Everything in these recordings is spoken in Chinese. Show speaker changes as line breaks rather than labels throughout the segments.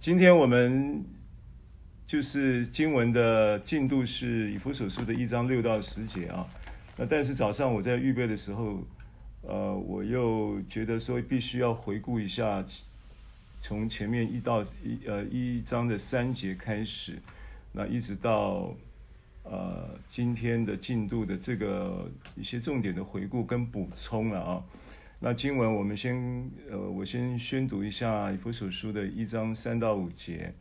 今天我们就是经文的进度是以弗所书的一章六到十节啊。那但是早上我在预备的时候，呃，我又觉得说必须要回顾一下，从前面一到一呃一章的三节开始，那一直到呃今天的进度的这个一些重点的回顾跟补充了啊。那经文我们先呃我先宣读一下以弗所书的一章三到五节。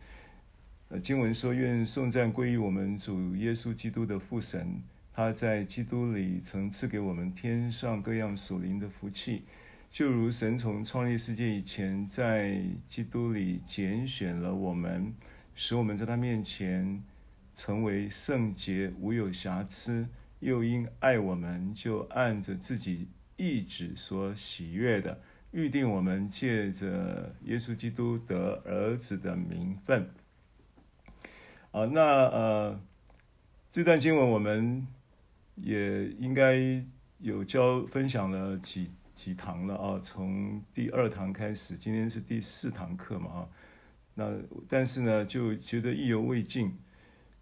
呃，经文说：“愿颂赞归于我们主耶稣基督的父神。”他在基督里曾赐给我们天上各样属灵的福气，就如神从创立世界以前，在基督里拣选了我们，使我们在他面前成为圣洁、无有瑕疵；又因爱我们，就按着自己意志所喜悦的，预定我们借着耶稣基督得儿子的名分。啊，那呃，这段经文我们。也应该有教分享了几几堂了啊，从第二堂开始，今天是第四堂课嘛啊，那但是呢就觉得意犹未尽，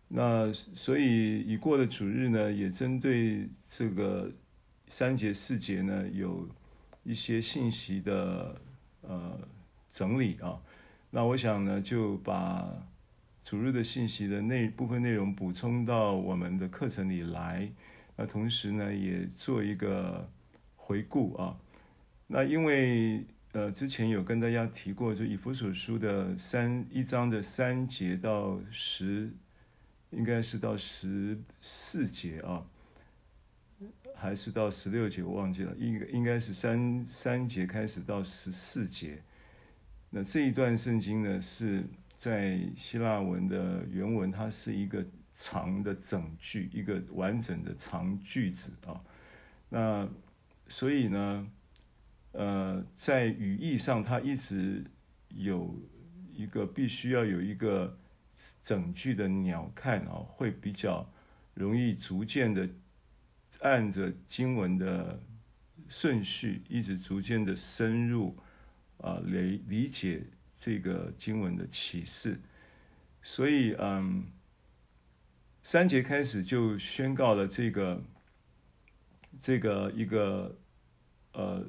那所以已过的主日呢，也针对这个三节四节呢，有一些信息的呃整理啊，那我想呢就把主日的信息的那部分内容补充到我们的课程里来。那同时呢，也做一个回顾啊。那因为呃，之前有跟大家提过，就以弗所书的三一章的三节到十，应该是到十四节啊，还是到十六节，我忘记了。应应该是三三节开始到十四节。那这一段圣经呢，是在希腊文的原文，它是一个。长的整句，一个完整的长句子啊，那所以呢，呃，在语义上，它一直有一个必须要有一个整句的鸟瞰啊，会比较容易逐渐的按着经文的顺序，一直逐渐的深入啊，来理解这个经文的启示，所以嗯。三节开始就宣告了这个，这个一个，呃，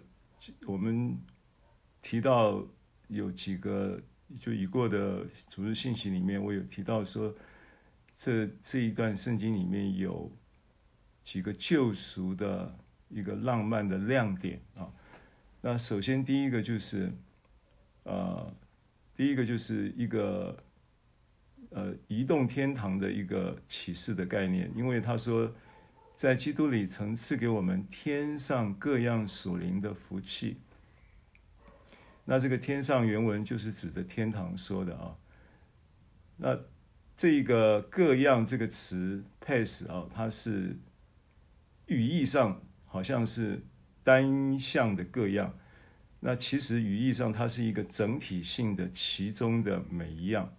我们提到有几个就已过的组织信息里面，我有提到说，这这一段圣经里面有几个救赎的一个浪漫的亮点啊。那首先第一个就是，呃，第一个就是一个。呃，移动天堂的一个启示的概念，因为他说，在基督里曾赐给我们天上各样属灵的福气。那这个天上原文就是指着天堂说的啊。那这个各样这个词 pes 啊，它是语义上好像是单向的各样，那其实语义上它是一个整体性的其中的每一样。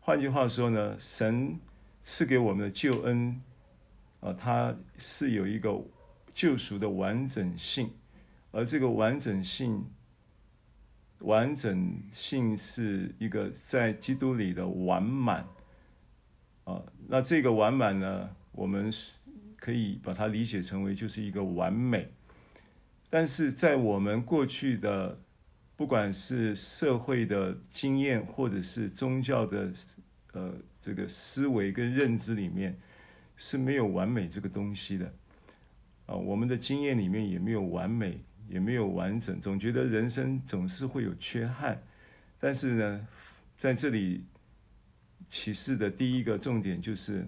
换句话说呢，神赐给我们的救恩，啊，它是有一个救赎的完整性，而这个完整性，完整性是一个在基督里的完满，啊，那这个完满呢，我们可以把它理解成为就是一个完美，但是在我们过去的。不管是社会的经验，或者是宗教的，呃，这个思维跟认知里面，是没有完美这个东西的，啊，我们的经验里面也没有完美，也没有完整，总觉得人生总是会有缺憾。但是呢，在这里启示的第一个重点就是，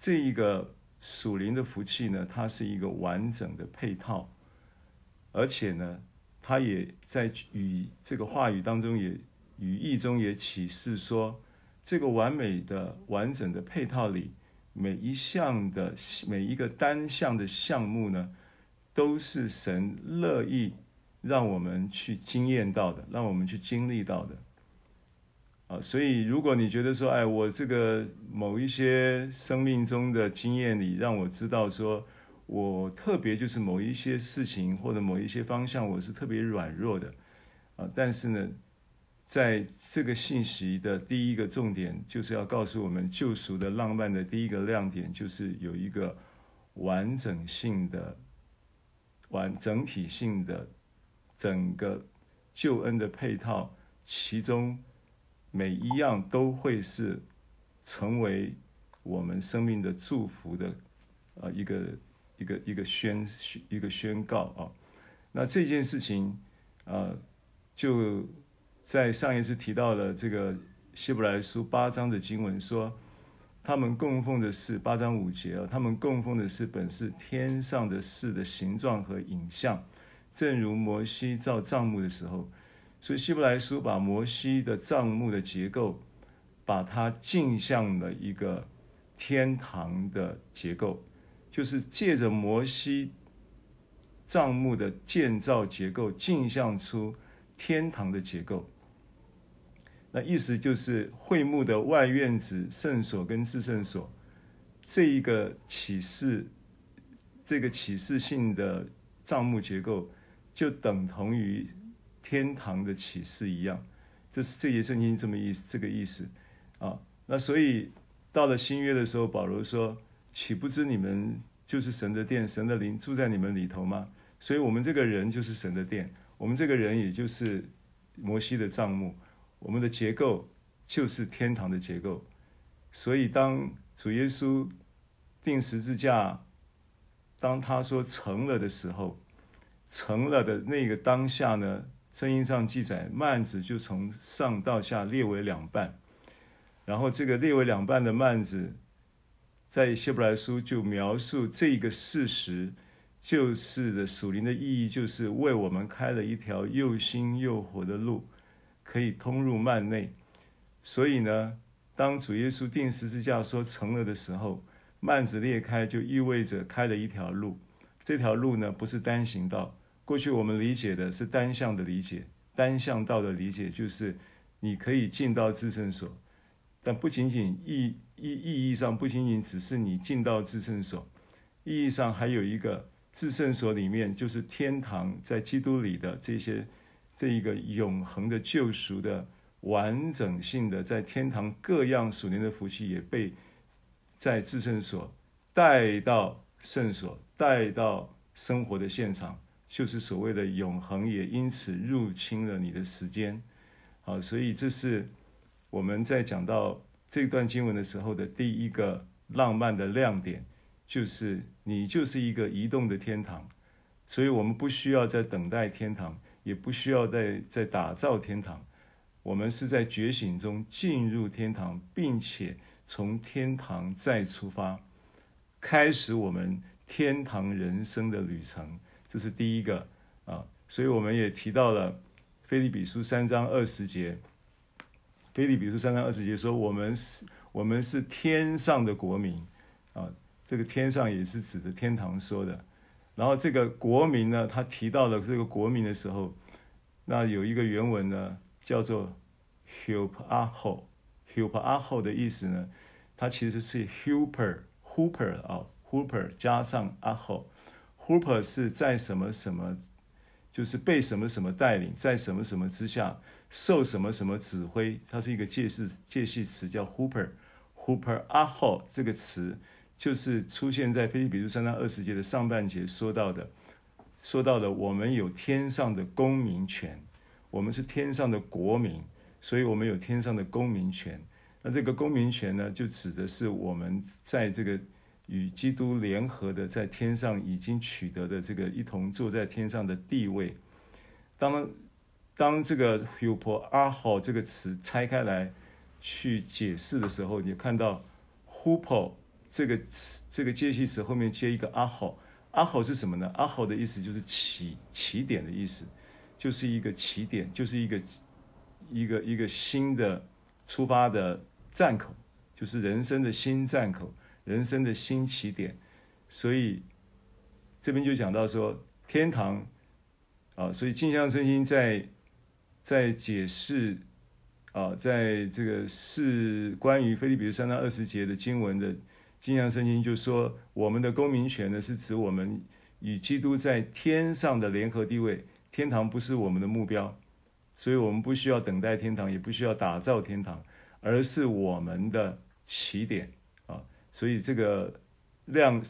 这一个属灵的福气呢，它是一个完整的配套，而且呢。它也在语这个话语当中，也语义中也启示说，这个完美的、完整的配套里，每一项的每一个单项的项目呢，都是神乐意让我们去经验到的，让我们去经历到的。啊，所以如果你觉得说，哎，我这个某一些生命中的经验里，让我知道说。我特别就是某一些事情或者某一些方向，我是特别软弱的，啊，但是呢，在这个信息的第一个重点，就是要告诉我们救赎的浪漫的第一个亮点，就是有一个完整性的、完整体性的整个救恩的配套，其中每一样都会是成为我们生命的祝福的，呃，一个一个一个宣一个宣告啊。那这件事情，呃，就。在上一次提到了这个希伯来书八章的经文说，他们供奉的是八章五节啊，他们供奉的是本是天上的事的形状和影像，正如摩西造帐幕的时候，所以希伯来书把摩西的帐幕的结构，把它镜像了一个天堂的结构，就是借着摩西帐幕的建造结构，镜像出天堂的结构。那意思就是会幕的外院子、圣所跟至圣所，这一个启示，这个启示性的帐幕结构，就等同于天堂的启示一样。这是这节圣经这么意，这个意思啊。那所以到了新约的时候，保罗说：“岂不知你们就是神的殿，神的灵住在你们里头吗？”所以，我们这个人就是神的殿，我们这个人也就是摩西的帐幕。我们的结构就是天堂的结构，所以当主耶稣钉十字架，当他说成了的时候，成了的那个当下呢，圣经上记载，幔子就从上到下裂为两半，然后这个裂为两半的幔子，在希伯来书就描述这个事实，就是的属灵的意义，就是为我们开了一条又新又活的路。可以通入幔内，所以呢，当主耶稣钉十字架说成了的时候，幔子裂开就意味着开了一条路。这条路呢，不是单行道。过去我们理解的是单向的理解，单向道的理解就是你可以进到至圣所，但不仅仅意意意义上不仅仅只是你进到至圣所，意义上还有一个至圣所里面就是天堂，在基督里的这些。这一个永恒的救赎的完整性的，在天堂各样属灵的福气也被在至圣所带到圣所，带到生活的现场，就是所谓的永恒，也因此入侵了你的时间。好，所以这是我们在讲到这段经文的时候的第一个浪漫的亮点，就是你就是一个移动的天堂，所以我们不需要再等待天堂。也不需要再再打造天堂，我们是在觉醒中进入天堂，并且从天堂再出发，开始我们天堂人生的旅程。这是第一个啊，所以我们也提到了腓立比书三章二十节。腓立比书三章二十节说：“我们是，我们是天上的国民啊。”这个天上也是指着天堂说的。然后这个国民呢，他提到了这个国民的时候，那有一个原文呢，叫做 huparcho，huparcho 的意思呢，它其实是 huper，huper 啊，huper 加上 “aho” Hooper 是在什么什么，就是被什么什么带领，在什么什么之下，受什么什么指挥，它是一个介系介系词，叫 huper，huparcho 这个词。就是出现在腓立比书三章二十节的上半节说到的，说到的我们有天上的公民权，我们是天上的国民，所以我们有天上的公民权。那这个公民权呢，就指的是我们在这个与基督联合的，在天上已经取得的这个一同坐在天上的地位。当当这个 hupo 这个词拆开来去解释的时候，你看到 hupo。这个词，这个介系词后面接一个阿好，阿好是什么呢？阿好的意思就是起起点的意思，就是一个起点，就是一个一个一个新的出发的站口，就是人生的新站口，人生的新起点。所以这边就讲到说天堂啊，所以镜像圣经在在解释啊，在这个是关于腓立比书三章二十节的经文的。镜像圣经就说，我们的公民权呢，是指我们与基督在天上的联合地位。天堂不是我们的目标，所以我们不需要等待天堂，也不需要打造天堂，而是我们的起点。所以这个量，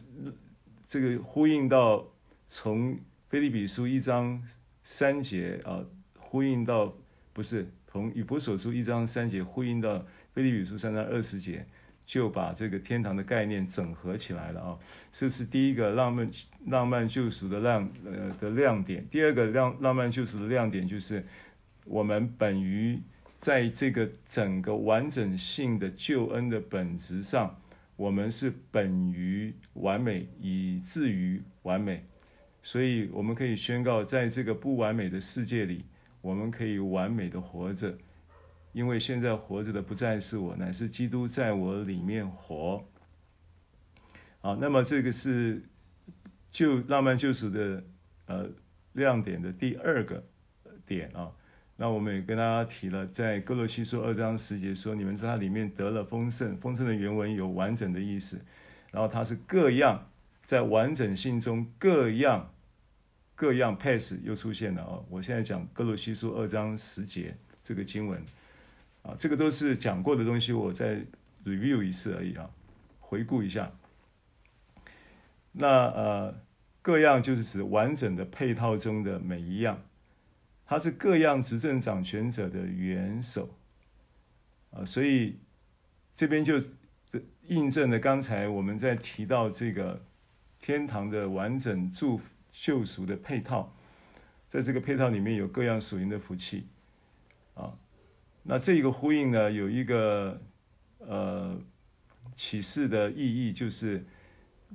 这个呼应到从腓立比书一章三节啊，呼应到不是从以弗所书一章三节呼应到腓立比书三章二十节。就把这个天堂的概念整合起来了啊，这是第一个浪漫浪漫救赎的亮呃的亮点。第二个浪浪漫救赎的亮点就是，我们本于在这个整个完整性的救恩的本质上，我们是本于完美以至于完美，所以我们可以宣告，在这个不完美的世界里，我们可以完美的活着。因为现在活着的不再是我，乃是基督在我里面活。好，那么这个是就浪漫救赎的呃亮点的第二个点啊。那我们也跟大家提了，在歌罗西书二章十节说，你们在它里面得了丰盛。丰盛的原文有完整的意思，然后它是各样在完整性中各样各样 pass 又出现了啊。我现在讲歌罗西书二章十节这个经文。啊，这个都是讲过的东西，我再 review 一次而已啊，回顾一下。那呃，各样就是指完整的配套中的每一样，它是各样执政掌权者的元首啊，所以这边就印证了刚才我们在提到这个天堂的完整祝福救赎的配套，在这个配套里面有各样属灵的福气啊。那这一个呼应呢，有一个呃启示的意义，就是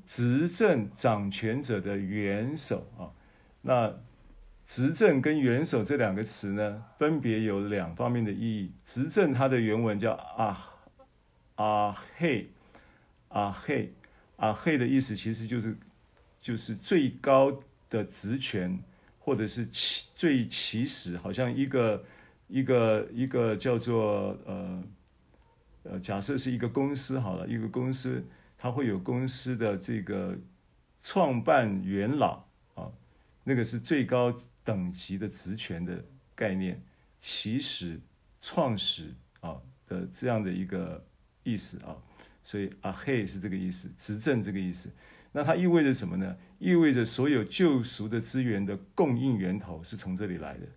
执政掌权者的元首啊。那执政跟元首这两个词呢，分别有两方面的意义。执政它的原文叫啊啊嘿啊嘿啊嘿的意思，其实就是就是最高的职权，或者是起最起始，好像一个。一个一个叫做呃呃，假设是一个公司好了，一个公司它会有公司的这个创办元老啊，那个是最高等级的职权的概念，起始创始啊的这样的一个意思啊，所以阿黑是这个意思，执政这个意思。那它意味着什么呢？意味着所有救赎的资源的供应源头是从这里来的。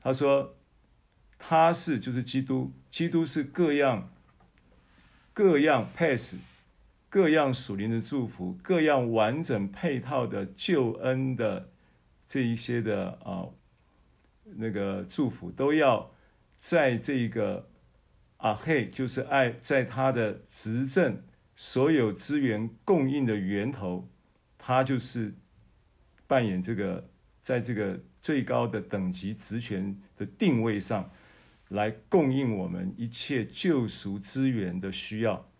他说：“他是就是基督，基督是各样各样 pass，各样属灵的祝福，各样完整配套的救恩的这一些的啊那个祝福，都要在这个阿嘿，就是爱，在他的执政所有资源供应的源头，他就是扮演这个，在这个。”最高的等级职权的定位上，来供应我们一切救赎资源的需要，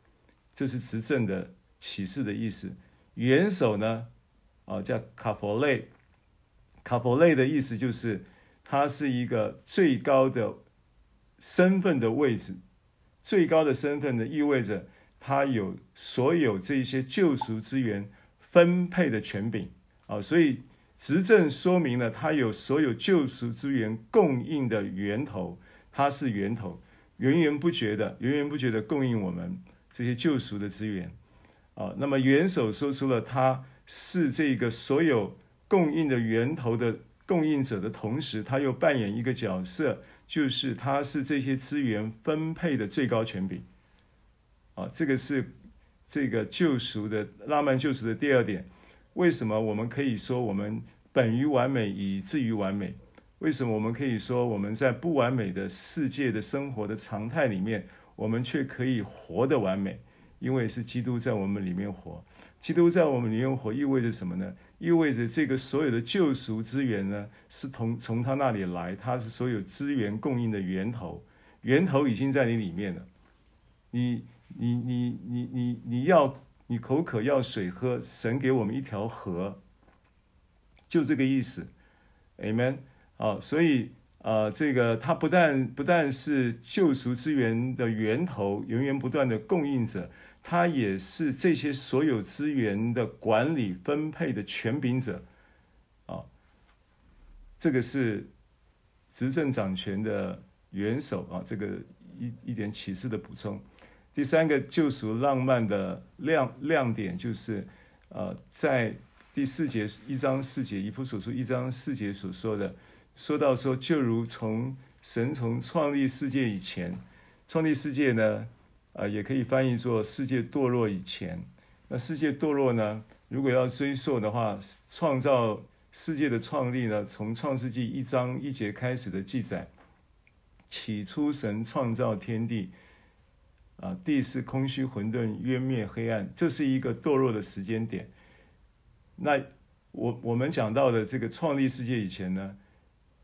这是执政的启示的意思。元首呢，啊叫卡佛雷，卡佛雷的意思就是，他是一个最高的身份的位置，最高的身份呢，意味着他有所有这些救赎资源分配的权柄啊，所以。执政说明了他有所有救赎资源供应的源头，他是源头，源源不绝的、源源不绝的供应我们这些救赎的资源。啊，那么元首说出了他是这个所有供应的源头的供应者的同时，他又扮演一个角色，就是他是这些资源分配的最高权柄。啊，这个是这个救赎的浪漫救赎的第二点。为什么我们可以说我们本于完美以至于完美？为什么我们可以说我们在不完美的世界的生活的常态里面，我们却可以活得完美？因为是基督在我们里面活。基督在我们里面活意味着什么呢？意味着这个所有的救赎资源呢，是从从他那里来，他是所有资源供应的源头，源头已经在你里面了。你你你你你你要。你口渴要水喝，神给我们一条河，就这个意思，Amen。好，所以啊、这个他不但不但是救赎资源的源头，源源不断的供应者，他也是这些所有资源的管理分配的权柄者，啊，这个是执政掌权的元首啊，这个一一点启示的补充。第三个救赎浪漫的亮亮点就是，呃，在第四节一章四节，以弗所书一章四节所说的，说到说，就如从神从创立世界以前，创立世界呢，呃，也可以翻译作世界堕落以前。那世界堕落呢，如果要追溯的话，创造世界的创立呢，从创世纪一章一节开始的记载，起初神创造天地。啊，地是空虚混沌，渊灭黑暗，这是一个堕落的时间点。那我我们讲到的这个创立世界以前呢，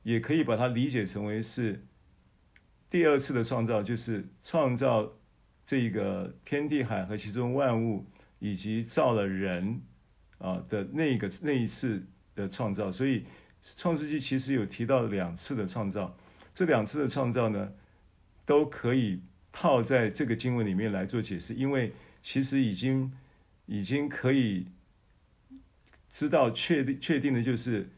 也可以把它理解成为是第二次的创造，就是创造这个天地海和其中万物，以及造了人啊的那个那一次的创造。所以创世纪其实有提到两次的创造，这两次的创造呢，都可以。套在这个经文里面来做解释，因为其实已经已经可以知道确定确定的就是，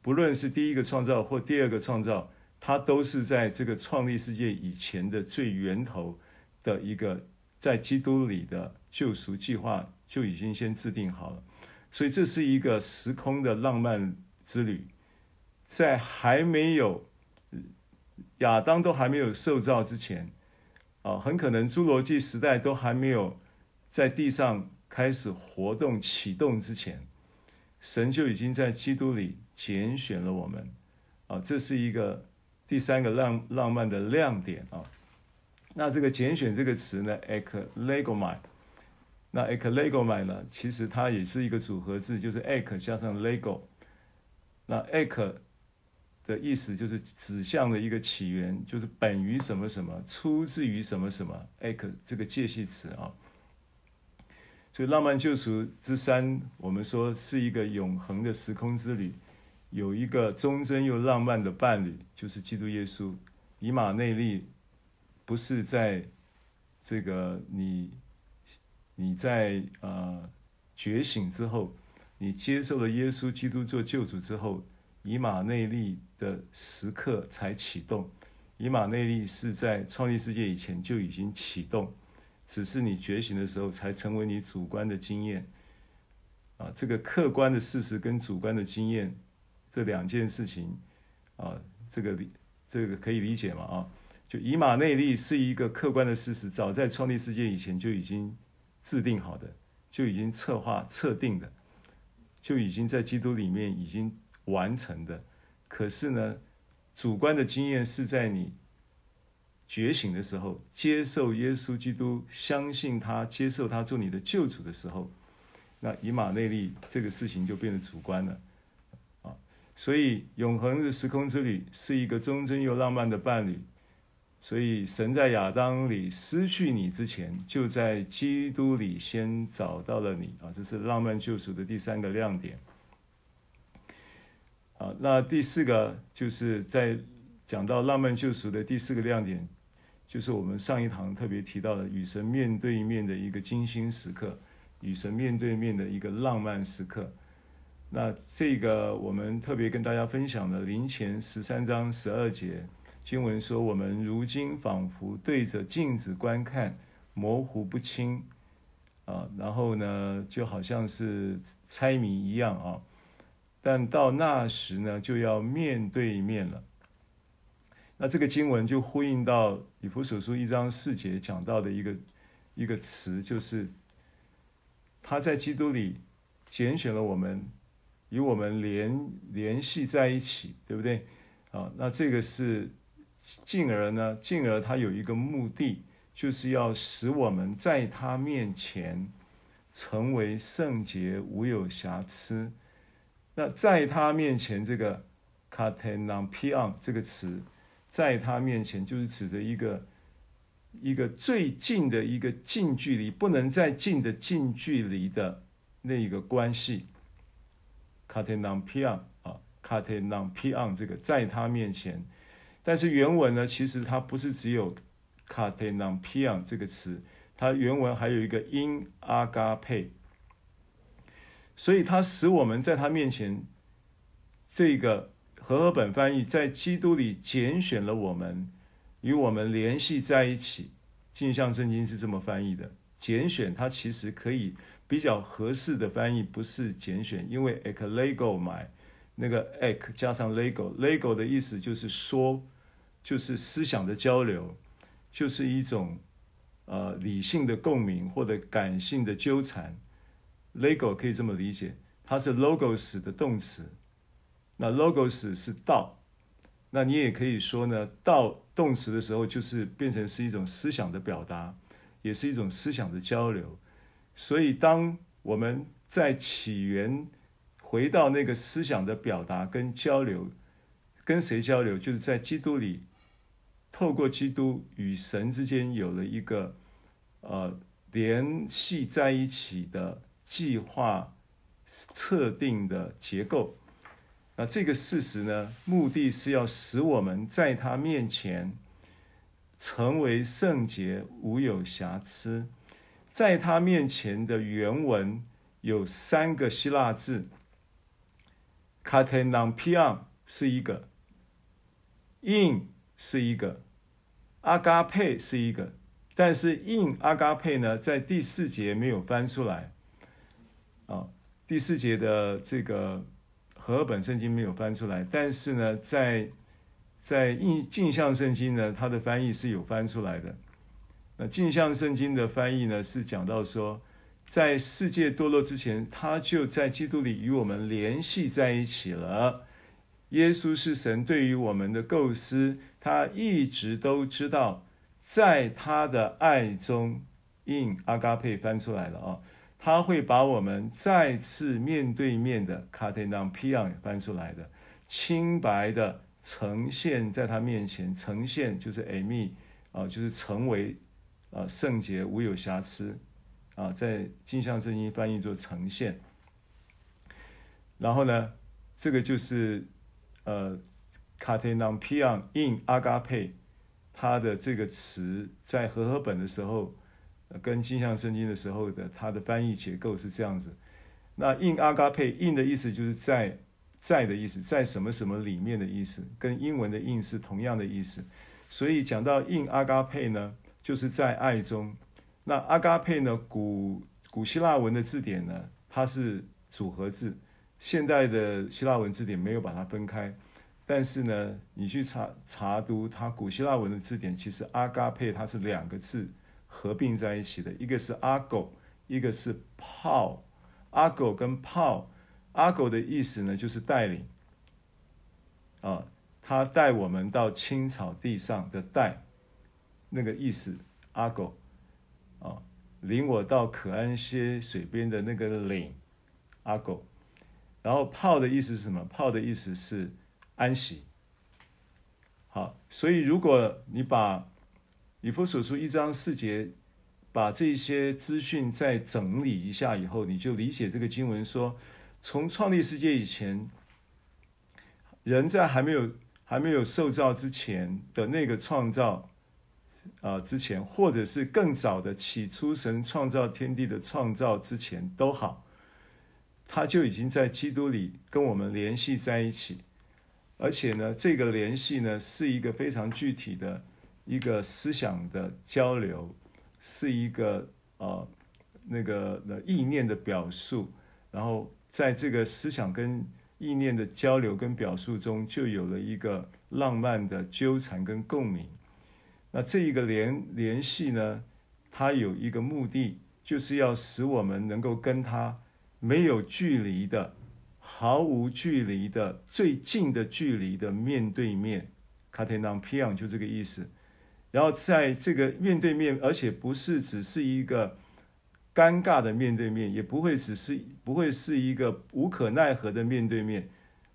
不论是第一个创造或第二个创造，它都是在这个创立世界以前的最源头的一个在基督里的救赎计划就已经先制定好了，所以这是一个时空的浪漫之旅，在还没有亚当都还没有受造之前。啊，很可能侏罗纪时代都还没有在地上开始活动启动之前，神就已经在基督里拣选了我们。啊，这是一个第三个浪浪漫的亮点啊。那这个拣选这个词呢，eklegomai，那 eklegomai 呢，其实它也是一个组合字，就是 ek 加上 lego，那 ek。的意思就是指向的一个起源，就是本于什么什么，出自于什么什么。，ek 这个介系词啊，所以浪漫救赎之三，我们说是一个永恒的时空之旅，有一个忠贞又浪漫的伴侣，就是基督耶稣。以马内利不是在这个你你在呃觉醒之后，你接受了耶稣基督做救主之后。以马内利的时刻才启动，以马内利是在创立世界以前就已经启动，只是你觉醒的时候才成为你主观的经验。啊，这个客观的事实跟主观的经验这两件事情，啊，这个理这个可以理解吗？啊，就以马内利是一个客观的事实，早在创立世界以前就已经制定好的，就已经策划测定的，就已经在基督里面已经。完成的，可是呢，主观的经验是在你觉醒的时候，接受耶稣基督，相信他，接受他做你的救主的时候，那以马内利这个事情就变得主观了，啊，所以永恒的时空之旅是一个忠贞又浪漫的伴侣，所以神在亚当里失去你之前，就在基督里先找到了你，啊，这是浪漫救赎的第三个亮点。啊，那第四个就是在讲到浪漫救赎的第四个亮点，就是我们上一堂特别提到的与神面对面的一个精心时刻，与神面对面的一个浪漫时刻。那这个我们特别跟大家分享了林前十三章十二节经文说：“我们如今仿佛对着镜子观看，模糊不清。”啊，然后呢，就好像是猜谜一样啊。但到那时呢，就要面对面了。那这个经文就呼应到以弗所书一章四节讲到的一个一个词，就是他在基督里拣选了我们，与我们联联系在一起，对不对？啊，那这个是进而呢，进而他有一个目的，就是要使我们在他面前成为圣洁，无有瑕疵。那在他面前，这个 katenampion 这个词，在他面前就是指着一个一个最近的一个近距离，不能再近的近距离的那一个关系。katenampion 啊，katenampion 这个在他面前，但是原文呢，其实它不是只有 katenampion 这个词，它原文还有一个 in agape。所以，它使我们在他面前，这个和合本翻译在基督里拣选了我们，与我们联系在一起。镜像圣经是这么翻译的。拣选它其实可以比较合适的翻译，不是拣选，因为 “eklego” 买那个 ek 加上 lego，lego 的意思就是说，就是思想的交流，就是一种呃理性的共鸣或者感性的纠缠。lego 可以这么理解，它是 logos 的动词。那 logos 是道，那你也可以说呢，道动词的时候就是变成是一种思想的表达，也是一种思想的交流。所以当我们在起源回到那个思想的表达跟交流，跟谁交流？就是在基督里，透过基督与神之间有了一个呃联系在一起的计划测定的结构。那这个事实呢，目的是要使我们在他面前成为圣洁，无有瑕疵。在他面前的原文有三个希腊字，katenampion 是一个，in 是一个阿嘎佩是一个，但是印阿嘎佩呢，在第四节没有翻出来。啊，第四节的这个。和本圣经没有翻出来，但是呢，在在印镜像圣经呢，它的翻译是有翻出来的。那镜像圣经的翻译呢，是讲到说，在世界堕落之前，他就在基督里与我们联系在一起了。耶稣是神对于我们的构思，他一直都知道，在他的爱中，in agape 翻出来了啊。他会把我们再次面对面的 katenampion 翻出来的，清白的呈现在他面前，呈现就是 eimi 啊，就是成为啊圣洁无有瑕疵啊，在镜像圣经翻译做呈现。然后呢，这个就是呃 katenampion in agape，它的这个词在和合本的时候。跟镜像圣经的时候的它的翻译结构是这样子，那 in agape in 的意思就是在在的意思，在什么什么里面的意思，跟英文的 in 是同样的意思。所以讲到 in agape 呢，就是在爱中。那 agape 呢，古古希腊文的字典呢，它是组合字，现代的希腊文字典没有把它分开。但是呢，你去查查读它古希腊文的字典，其实阿嘎佩它是两个字。合并在一起的，一个是阿狗，一个是炮。阿狗跟炮，阿狗的意思呢，就是带领。啊，他带我们到青草地上的带，那个意思。阿狗，啊，领我到可安歇水边的那个领，阿狗。然后炮的意思是什么？炮的意思是安息。好，所以如果你把以弗所书一章四节，把这些资讯再整理一下以后，你就理解这个经文说，从创立世界以前，人在还没有还没有受造之前的那个创造，啊、之前或者是更早的起初神创造天地的创造之前都好，他就已经在基督里跟我们联系在一起，而且呢，这个联系呢是一个非常具体的。一个思想的交流，是一个呃那个的意念的表述，然后在这个思想跟意念的交流跟表述中，就有了一个浪漫的纠缠跟共鸣。那这一个联联系呢，它有一个目的，就是要使我们能够跟他没有距离的、毫无距离的、最近的距离的面对面。katenampion 就这个意思。然后在这个面对面，而且不是只是一个尴尬的面对面，也不会只是不会是一个无可奈何的面对面，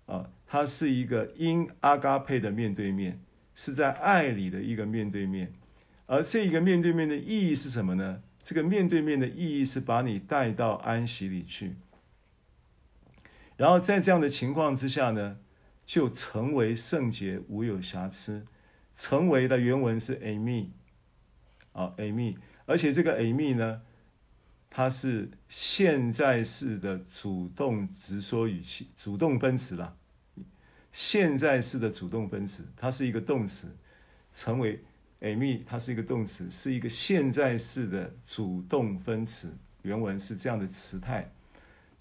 啊，它是一个 in agape 的面对面，是在爱里的一个面对面。而这一个面对面的意义是什么呢？这个面对面的意义是把你带到安息里去。然后在这样的情况之下呢，就成为圣洁，无有瑕疵。成为的原文是 Amy，啊，Amy，而且这个 Amy 呢，它是现在式的主动直说语气，主动分词啦。现在式的主动分词，它是一个动词，成为 a m y 它是一个动词，是一个现在式的主动分词。原文是这样的词态，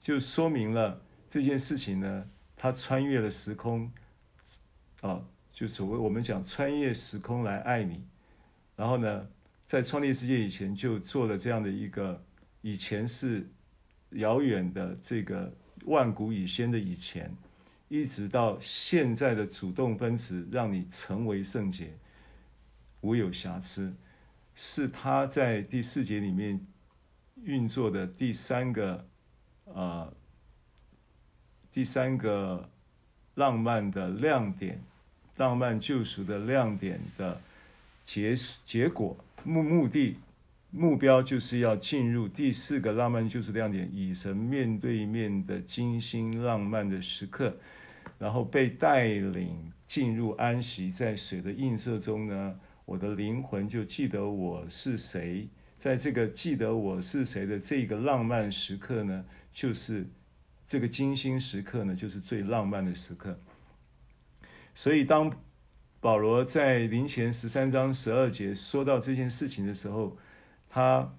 就说明了这件事情呢，它穿越了时空，啊，就所谓我们讲穿越时空来爱你，然后呢，在创立世界以前就做了这样的一个，以前是遥远的这个万古以先的以前，一直到现在的主动分词，让你成为圣洁，无有瑕疵，是他在第四节里面运作的第三个、呃，第三个浪漫的亮点，浪漫救赎的亮点的结结果目目的目标就是要进入第四个浪漫救赎亮点，与神面对面的精心浪漫的时刻。然后被带领进入安息，在水的映射中呢，我的灵魂就记得我是谁。在这个记得我是谁的这个浪漫时刻呢，就是这个精心时刻呢，就是最浪漫的时刻。所以，当保罗在林前十三章十二节说到这件事情的时候，他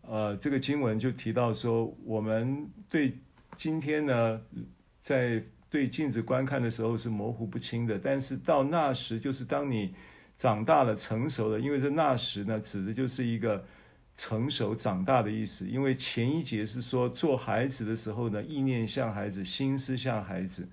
呃，这个经文就提到说，我们对今天呢，在对镜子观看的时候是模糊不清的，但是到那时，就是当你长大了、成熟了，因为这那时呢，指的就是一个成熟、长大的意思。因为前一节是说做孩子的时候呢，意念像孩子，心思像孩子，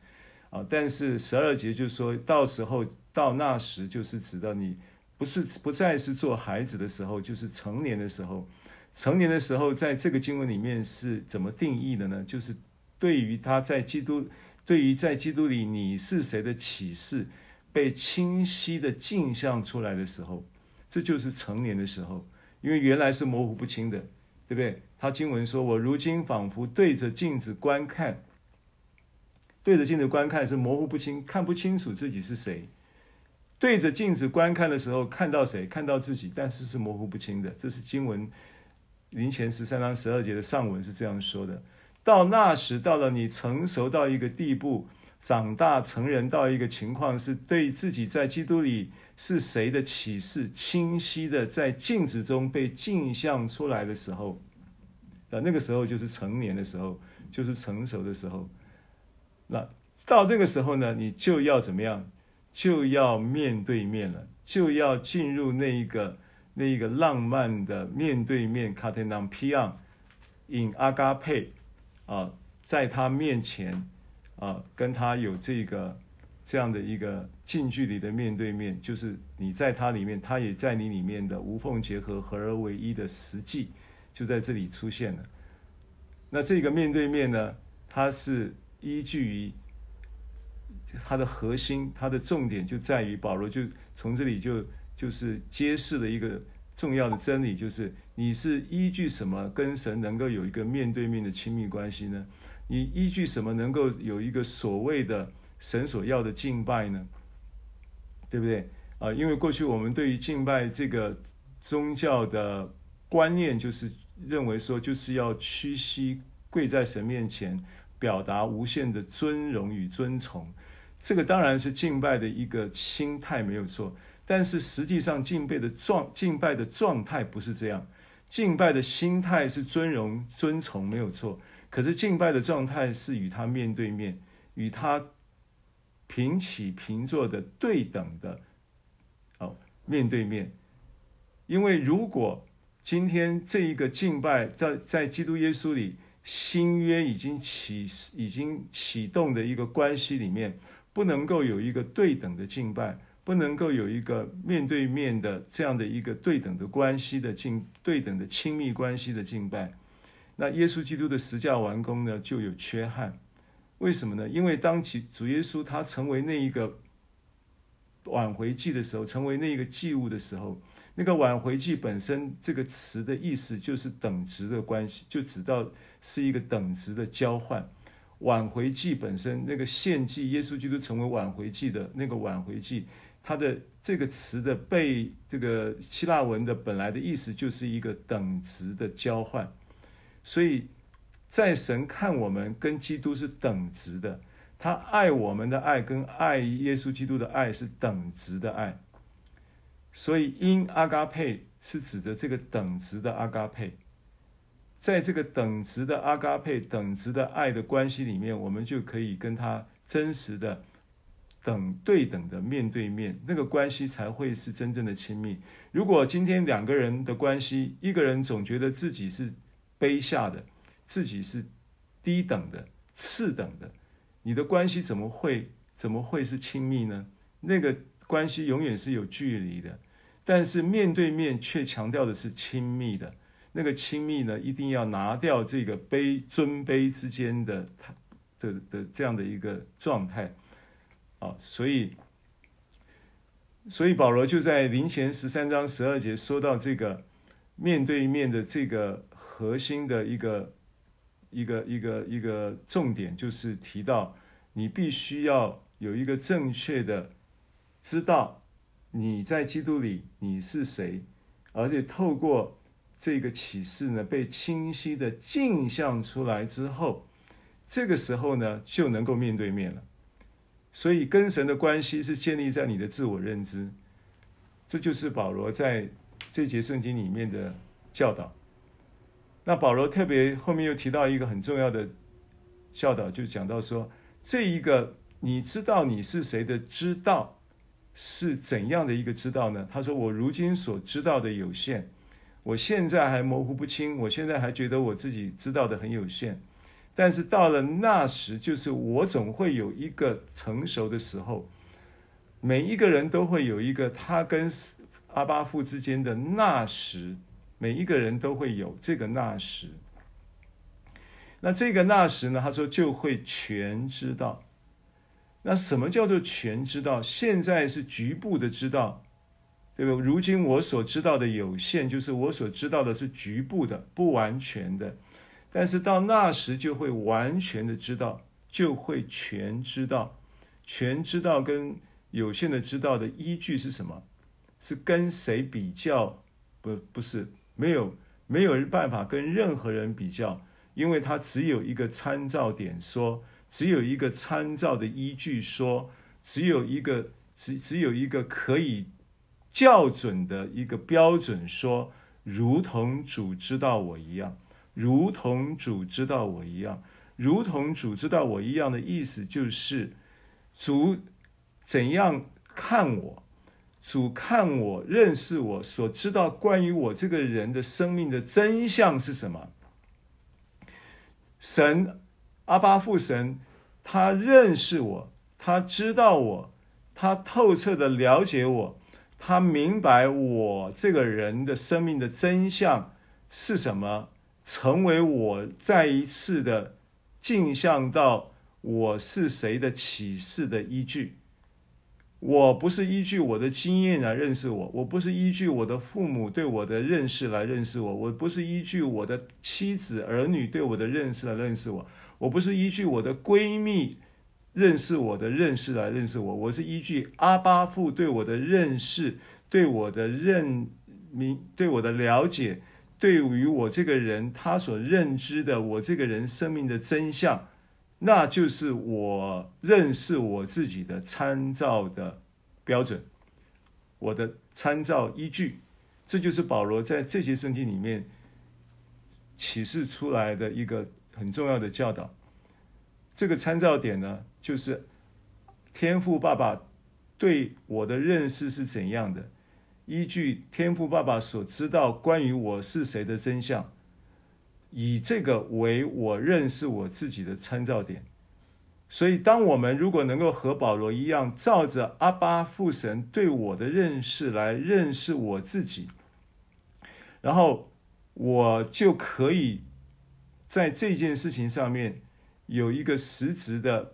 啊，但是十二节就是说到时候到那时，就是指到你不是不再是做孩子的时候，就是成年的时候。成年的时候，在这个经文里面是怎么定义的呢？就是对于他在基督。对于在基督里你是谁的启示被清晰的镜像出来的时候，这就是成年的时候。因为原来是模糊不清的，对不对？他经文说：“我如今仿佛对着镜子观看，对着镜子观看是模糊不清，看不清楚自己是谁。对着镜子观看的时候，看到谁？看到自己，但是是模糊不清的。这是经文林前十三章十二节的上文是这样说的。”到那时，到了你成熟到一个地步，长大成人到一个情况，是对自己在基督里是谁的启示清晰的，在镜子中被镜像出来的时候，那那个时候就是成年的时候，就是成熟的时候。那到这个时候呢，你就要怎么样？就要面对面了，就要进入那一个那一个浪漫的面对面。卡特南皮昂，in 阿嘎佩。啊，在他面前，啊，跟他有这个这样的一个近距离的面对面，就是你在他里面，他也在你里面的无缝结合、合而为一的实际，就在这里出现了。那这个面对面呢，它是依据于它的核心，它的重点就在于保罗就从这里就就是揭示了一个。重要的真理就是，你是依据什么跟神能够有一个面对面的亲密关系呢？你依据什么能够有一个所谓的神所要的敬拜呢？对不对？啊，因为过去我们对于敬拜这个宗教的观念，就是认为说，就是要屈膝跪在神面前，表达无限的尊荣与尊崇。这个当然是敬拜的一个心态，没有错。但是实际上敬拜的状敬拜的状态不是这样，敬拜的心态是尊荣尊崇没有错，可是敬拜的状态是与他面对面，与他平起平坐的对等的，哦，面对面。因为如果今天这一个敬拜在在基督耶稣里新约已经启已经启动的一个关系里面，不能够有一个对等的敬拜。不能够有一个面对面的这样的一个对等的关系的敬，对等的亲密关系的敬拜，那耶稣基督的十架完工呢，就有缺憾。为什么呢？因为当其主耶稣他成为那一个挽回祭的时候，成为那一个祭物的时候，那个挽回祭本身这个词的意思就是等值的关系，就指到是一个等值的交换。挽回祭本身那个献祭，耶稣基督成为挽回祭的那个挽回祭。它的这个词的背，这个希腊文的本来的意思就是一个等值的交换，所以在神看我们跟基督是等值的，他爱我们的爱跟爱耶稣基督的爱是等值的爱，所以因阿嘎佩是指的这个等值的阿嘎佩，在这个等值的阿嘎佩、等值的爱的关系里面，我们就可以跟他真实的等对等的面对面，那个关系才会是真正的亲密。如果今天两个人的关系，一个人总觉得自己是卑下的，自己是低等的、次等的。你的关系怎么会怎么会是亲密呢？那个关系永远是有距离的，但是面对面却强调的是亲密的。那个亲密呢，一定要拿掉这个卑尊卑之间的的的，的这样的一个状态啊。所以，所以保罗就在林前十三章十二节说到这个面对面的这个核心的一个。一个一个一个重点就是提到，你必须要有一个正确的知道你在基督里你是谁，而且透过这个启示呢，被清晰的镜像出来之后，这个时候呢就能够面对面了。所以跟神的关系是建立在你的自我认知，这就是保罗在这节圣经里面的教导。那保罗特别后面又提到一个很重要的教导，就讲到说，这一个你知道你是谁的知道是怎样的一个知道呢？他说：“我如今所知道的有限，我现在还模糊不清，我现在还觉得我自己知道的很有限。但是到了那时，就是我总会有一个成熟的时候。每一个人都会有一个他跟阿巴父之间的那时。”每一个人都会有这个那时，那这个那时呢？他说就会全知道。那什么叫做全知道？现在是局部的知道，对不？如今我所知道的有限，就是我所知道的是局部的、不完全的。但是到那时就会完全的知道，就会全知道。全知道跟有限的知道的依据是什么？是跟谁比较？不，不是。没有没有办法跟任何人比较，因为他只有一个参照点说，只有一个参照的依据说，只有一个只只有一个可以校准的一个标准说，如同主知道我一样，如同主知道我一样，如同主知道我一样的意思就是，主怎样看我。主看我，认识我，所知道关于我这个人的生命的真相是什么？神，阿巴父神，他认识我，他知道我，他透彻的了解我，他明白我这个人的生命的真相是什么，成为我再一次的镜像到我是谁的启示的依据。我不是依据我的经验来认识我，我不是依据我的父母对我的认识来认识我，我不是依据我的妻子儿女对我的认识来认识我，我不是依据我的闺蜜认识我的认识来认识我，我是依据阿巴父对我的认识、对我的认明、对我的了解，对于我这个人他所认知的我这个人生命的真相。那就是我认识我自己的参照的标准，我的参照依据，这就是保罗在这些圣经里面启示出来的一个很重要的教导。这个参照点呢，就是天赋爸爸对我的认识是怎样的，依据天赋爸爸所知道关于我是谁的真相。以这个为我认识我自己的参照点，所以当我们如果能够和保罗一样，照着阿巴父神对我的认识来认识我自己，然后我就可以在这件事情上面有一个实质的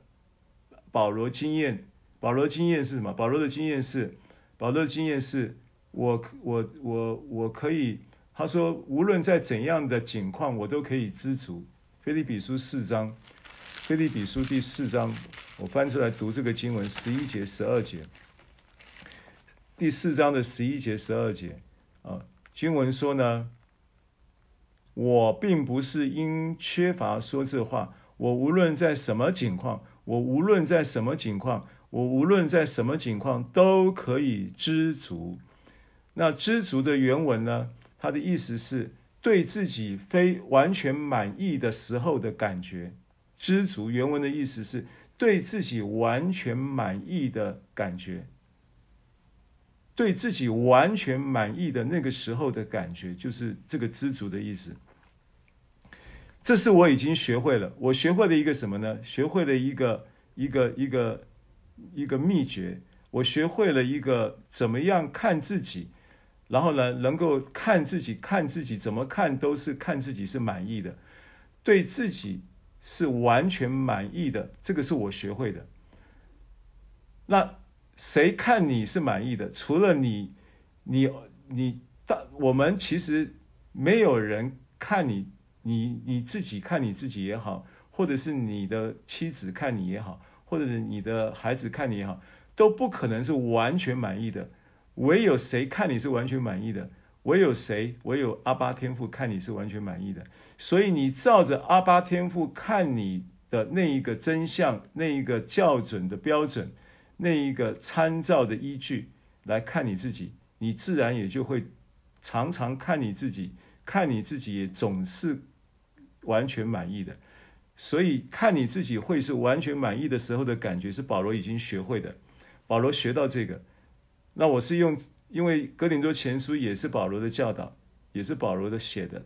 保罗经验。保罗经验是什么？保罗的经验是，保罗的经验是我我我我可以。他说：“无论在怎样的境况，我都可以知足。”腓立比书四章，腓立比书第四章，我翻出来读这个经文，十一节、十二节。第四章的十一节、十二节啊，经文说呢：“我并不是因缺乏说这话，我无论在什么境况，我无论在什么境况，我无论在什么境况都可以知足。那知足的原文呢？他的意思是对自己非完全满意的时候的感觉。知足原文的意思是对自己完全满意的感觉。对自己完全满意的那个时候的感觉，就是这个知足的意思。这是我已经学会了。我学会了一个什么呢？学会了一个一个一个一个秘诀。我学会了一个怎么样看自己，然后呢，能够看自己，看自己怎么看都是看自己是满意的，对自己是完全满意的。这个是我学会的。那谁看你是满意的？除了你，你你但，我们其实没有人看你。你你自己看你自己也好，或者是你的妻子看你也好，或者是你的孩子看你也好，都不可能是完全满意的。唯有谁看你是完全满意的？唯有谁？唯有阿巴天父看你是完全满意的。所以你照着阿巴天父看你的那一个真相，那一个校准的标准，那一个参照的依据来看你自己，你自然也就会常常看你自己，看你自己也总是。完全满意的，所以看你自己会是完全满意的时候的感觉，是保罗已经学会的。保罗学到这个，那我是用，因为哥林多前书也是保罗的教导，也是保罗的写的，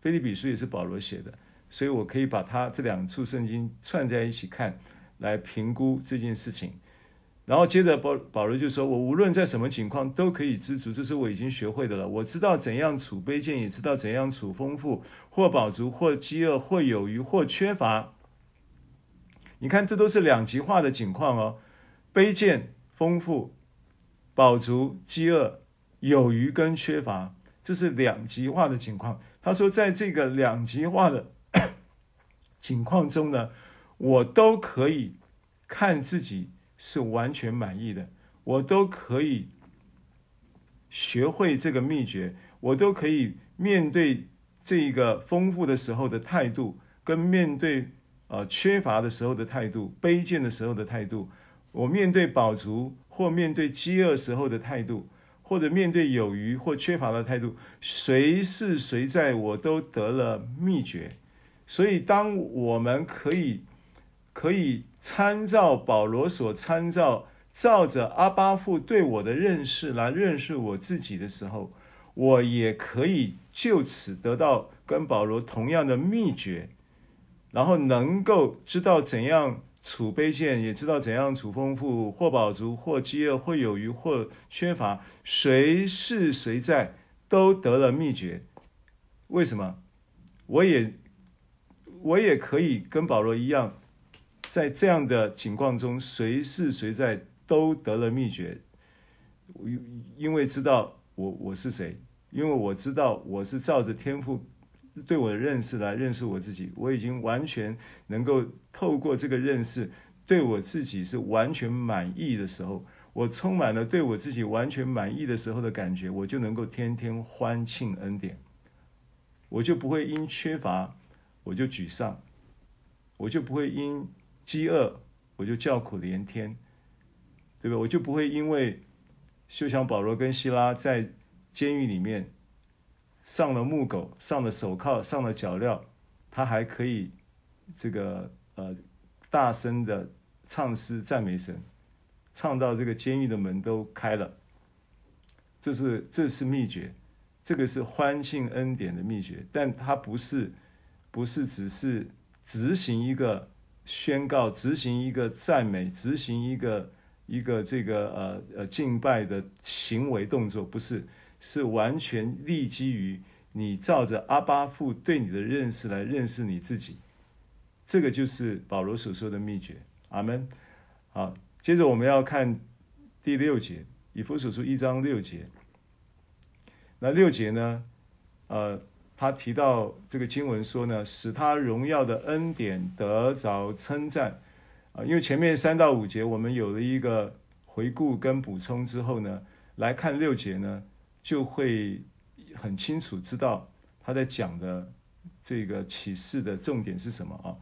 腓立比书也是保罗写的，所以我可以把他这两处圣经串在一起看，来评估这件事情。然后接着保保罗就说：“我无论在什么情况都可以知足，这是我已经学会的了。我知道怎样处卑贱，也知道怎样处丰富，或饱足，或饥饿，或有余，或缺乏。你看，这都是两极化的情况哦：卑贱、丰富、饱足、饥饿、有余跟缺乏，这是两极化的情况。他说，在这个两极化的 情况中呢，我都可以看自己。”是完全满意的，我都可以学会这个秘诀，我都可以面对这个丰富的时候的态度，跟面对呃缺乏的时候的态度，卑贱的时候的态度，我面对饱足或面对饥饿时候的态度，或者面对有余或缺乏的态度，随是随在，我都得了秘诀。所以，当我们可以。可以参照保罗所参照，照着阿巴父对我的认识来认识我自己的时候，我也可以就此得到跟保罗同样的秘诀，然后能够知道怎样处卑贱，也知道怎样处丰富，或饱足，或饥饿，或有余，或缺乏，谁是谁在，都得了秘诀。为什么？我也我也可以跟保罗一样。在这样的情况中，随是随在都得了秘诀，因因为知道我我是谁，因为我知道我是照着天赋对我的认识来认识我自己，我已经完全能够透过这个认识，对我自己是完全满意的时候，我充满了对我自己完全满意的时候的感觉，我就能够天天欢庆恩典，我就不会因缺乏我就沮丧，我就不会因。饥饿，我就叫苦连天，对吧？我就不会因为，就像保罗跟希拉在监狱里面上了木狗、上了手铐、上了脚镣，他还可以这个呃大声的唱诗赞美神，唱到这个监狱的门都开了。这是这是秘诀，这个是欢庆恩典的秘诀，但它不是不是只是执行一个。宣告执行一个赞美，执行一个一个这个呃呃敬拜的行为动作，不是，是完全立基于你照着阿巴父对你的认识来认识你自己，这个就是保罗所说的秘诀。阿门。好，接着我们要看第六节，以弗所书一章六节。那六节呢，呃。他提到这个经文说呢，使他荣耀的恩典得着称赞啊，因为前面三到五节我们有了一个回顾跟补充之后呢，来看六节呢，就会很清楚知道他在讲的这个启示的重点是什么啊？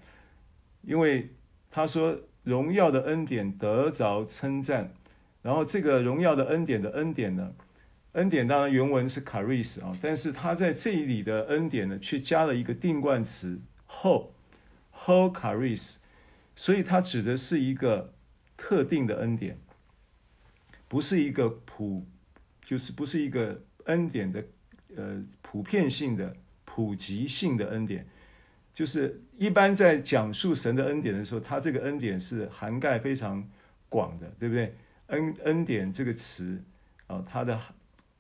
因为他说荣耀的恩典得着称赞。然后这个荣耀的恩典的恩典呢，恩典当然原文是 caris 啊，但是他在这里的恩典呢，却加了一个定冠词 ho ho charis，所以它指的是一个特定的恩典，不是一个普，就是不是一个恩典的呃普遍性的普及性的恩典，就是一般在讲述神的恩典的时候，它这个恩典是涵盖非常广的，对不对？恩恩典这个词啊，它的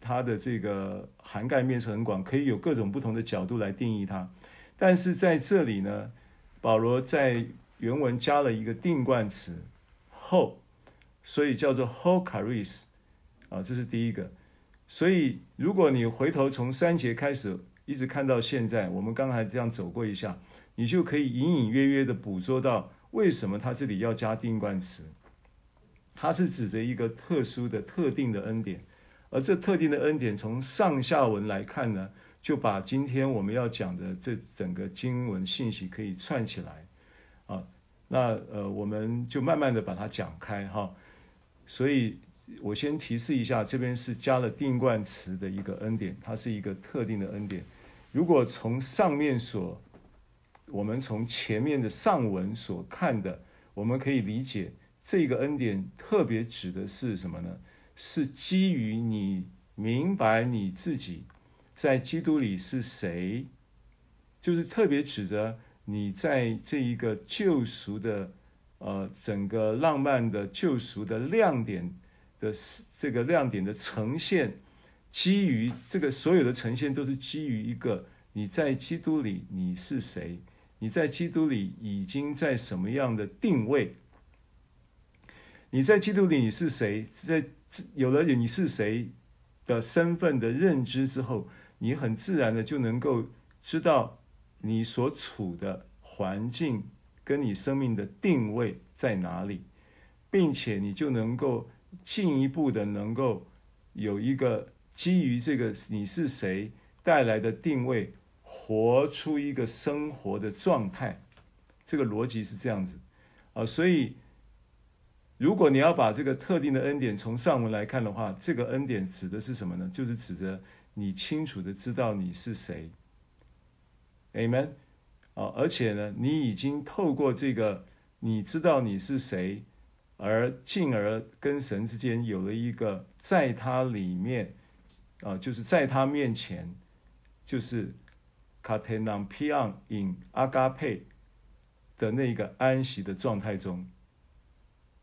它的这个涵盖面是很广，可以有各种不同的角度来定义它。但是在这里呢，保罗在原文加了一个定冠词 ho，所以叫做 ho charis 啊，这是第一个。所以如果你回头从三节开始一直看到现在，我们刚才这样走过一下，你就可以隐隐约约的捕捉到为什么他这里要加定冠词。它是指着一个特殊的、特定的恩典，而这特定的恩典从上下文来看呢，就把今天我们要讲的这整个经文信息可以串起来，啊，那呃，我们就慢慢的把它讲开哈。所以我先提示一下，这边是加了定冠词的一个恩典，它是一个特定的恩典。如果从上面所，我们从前面的上文所看的，我们可以理解。这个恩典特别指的是什么呢？是基于你明白你自己在基督里是谁，就是特别指着你在这一个救赎的呃整个浪漫的救赎的亮点的这个亮点的呈现，基于这个所有的呈现都是基于一个你在基督里你是谁，你在基督里已经在什么样的定位。你在基督里你是谁？在有了你是谁的身份的认知之后，你很自然的就能够知道你所处的环境跟你生命的定位在哪里，并且你就能够进一步的能够有一个基于这个你是谁带来的定位，活出一个生活的状态。这个逻辑是这样子啊，所以。如果你要把这个特定的恩典从上文来看的话，这个恩典指的是什么呢？就是指着你清楚的知道你是谁，Amen 啊！而且呢，你已经透过这个你知道你是谁，而进而跟神之间有了一个在他里面啊，就是在他面前，就是 katenampion in agape 的那个安息的状态中。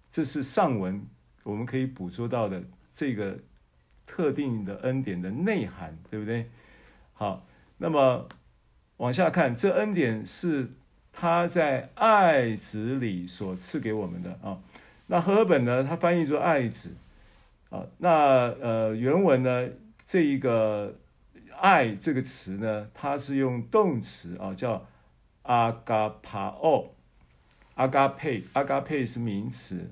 这是上文我们可以捕捉到的这个特定的恩典的内涵，对不对？好，那么往下看，这恩典是他在爱子里所赐给我们的啊。那和合本呢，它翻译作爱子啊。那呃，原文呢，这一个爱这个词呢，它是用动词啊，叫阿嘎帕奥，阿嘎佩，阿嘎佩是名词。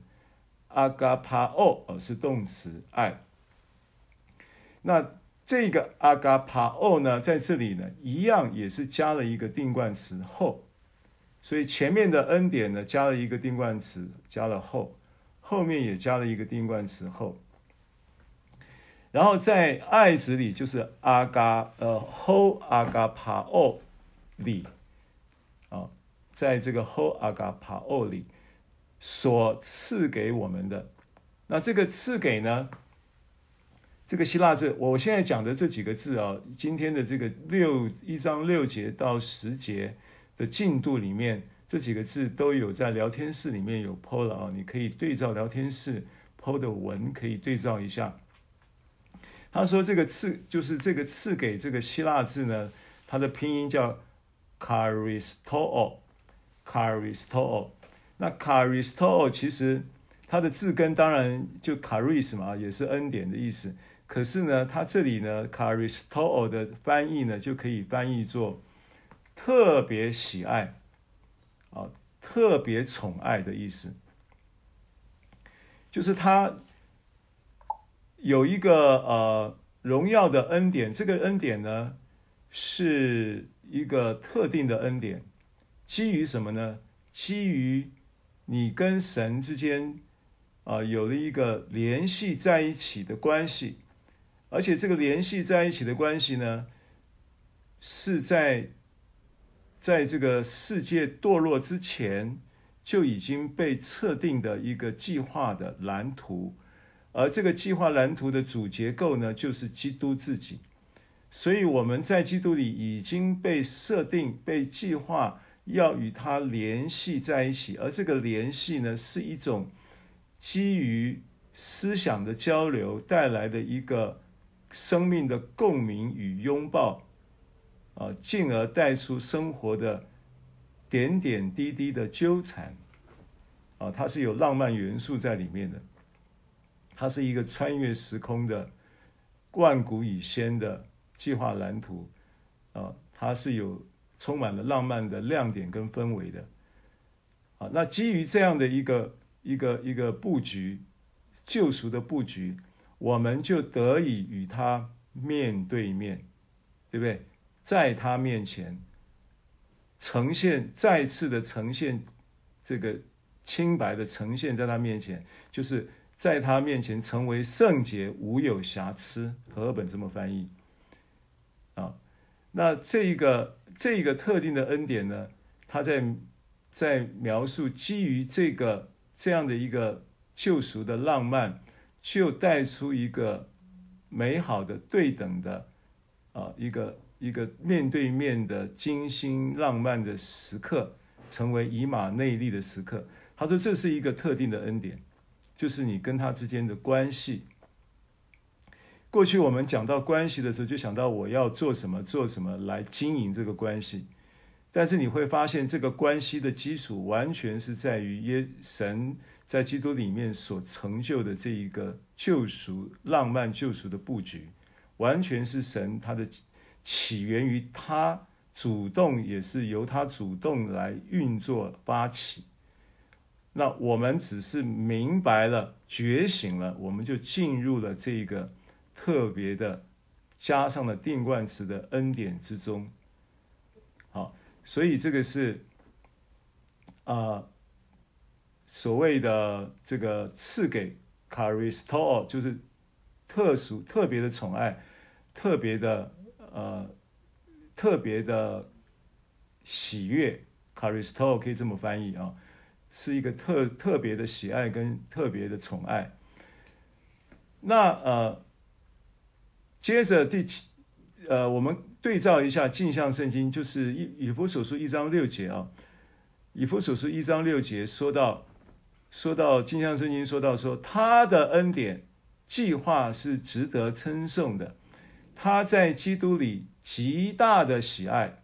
阿嘎帕奥哦是动词爱，那这个阿嘎帕奥呢，在这里呢，一样也是加了一个定冠词后，所以前面的恩典呢，加了一个定冠词，加了后，后面也加了一个定冠词后，然后在爱子里就是阿嘎呃后阿嘎帕奥里啊，在这个后阿嘎帕奥里。所赐给我们的，那这个赐给呢？这个希腊字，我现在讲的这几个字啊，今天的这个六一章六节到十节的进度里面，这几个字都有在聊天室里面有 PO 了啊，你可以对照聊天室 PO 的文，可以对照一下。他说这个赐就是这个赐给这个希腊字呢，它的拼音叫 Charistoo，Charistoo。那 Charistos 其实它的字根当然就 charis 嘛，也是恩典的意思。可是呢，它这里呢 Charistos 的翻译呢，就可以翻译作特别喜爱啊，特别宠爱的意思。就是他有一个呃荣耀的恩典，这个恩典呢是一个特定的恩典，基于什么呢？基于你跟神之间啊有了一个联系在一起的关系，而且这个联系在一起的关系呢，是在在这个世界堕落之前就已经被测定的一个计划的蓝图，而这个计划蓝图的主结构呢，就是基督自己。所以我们在基督里已经被设定、被计划要与他联系在一起，而这个联系呢，是一种基于思想的交流带来的一个生命的共鸣与拥抱，啊，进而带出生活的点点滴滴的纠缠，啊，它是有浪漫元素在里面的，它是一个穿越时空的万古以先的。计划蓝图，啊，它是有充满了浪漫的亮点跟氛围的，啊，那基于这样的一个一个一个布局，救赎的布局，我们就得以与他面对面，对不对？在他面前呈现，再次的呈现这个清白的呈现，在他面前，就是在他面前成为圣洁，无有瑕疵。和本这么翻译。啊，那这一个这一个特定的恩典呢，他在在描述基于这个这样的一个救赎的浪漫，就带出一个美好的对等的啊一个一个面对面的精心浪漫的时刻，成为以马内利的时刻。他说这是一个特定的恩典，就是你跟他之间的关系。过去我们讲到关系的时候，就想到我要做什么做什么来经营这个关系，但是你会发现，这个关系的基础完全是在于耶神在基督里面所成就的这一个救赎、浪漫救赎的布局，完全是神他的起源于他主动，也是由他主动来运作发起。那我们只是明白了、觉醒了，我们就进入了这个。特别的加上了定冠词的恩典之中，好，所以这个是、呃、所谓的这个赐给 c a r i s t o 就是特殊特别的宠爱，特别的呃特别的喜悦 c a r i s t o 可以这么翻译啊，是一个特特别的喜爱跟特别的宠爱。那呃。接着第七，呃，我们对照一下镜像圣经，就是以以弗所书一章六节啊，以弗所书一章六节说到，说到镜像圣经说到说他的恩典计划是值得称颂的，他在基督里极大的喜爱，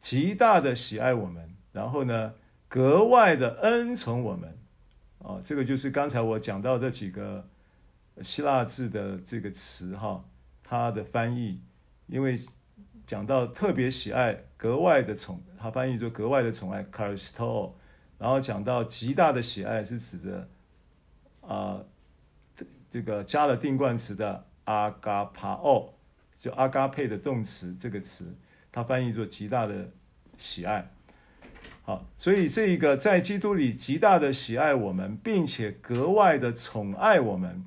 极大的喜爱我们，然后呢，格外的恩宠我们，啊，这个就是刚才我讲到这几个。希腊字的这个词哈，它的翻译，因为讲到特别喜爱、格外的宠，它翻译作格外的宠爱 charistos 然后讲到极大的喜爱，是指着啊、呃，这个加了定冠词的阿嘎帕奥就阿嘎佩的动词这个词，它翻译作极大的喜爱。好，所以这一个在基督里极大的喜爱我们，并且格外的宠爱我们。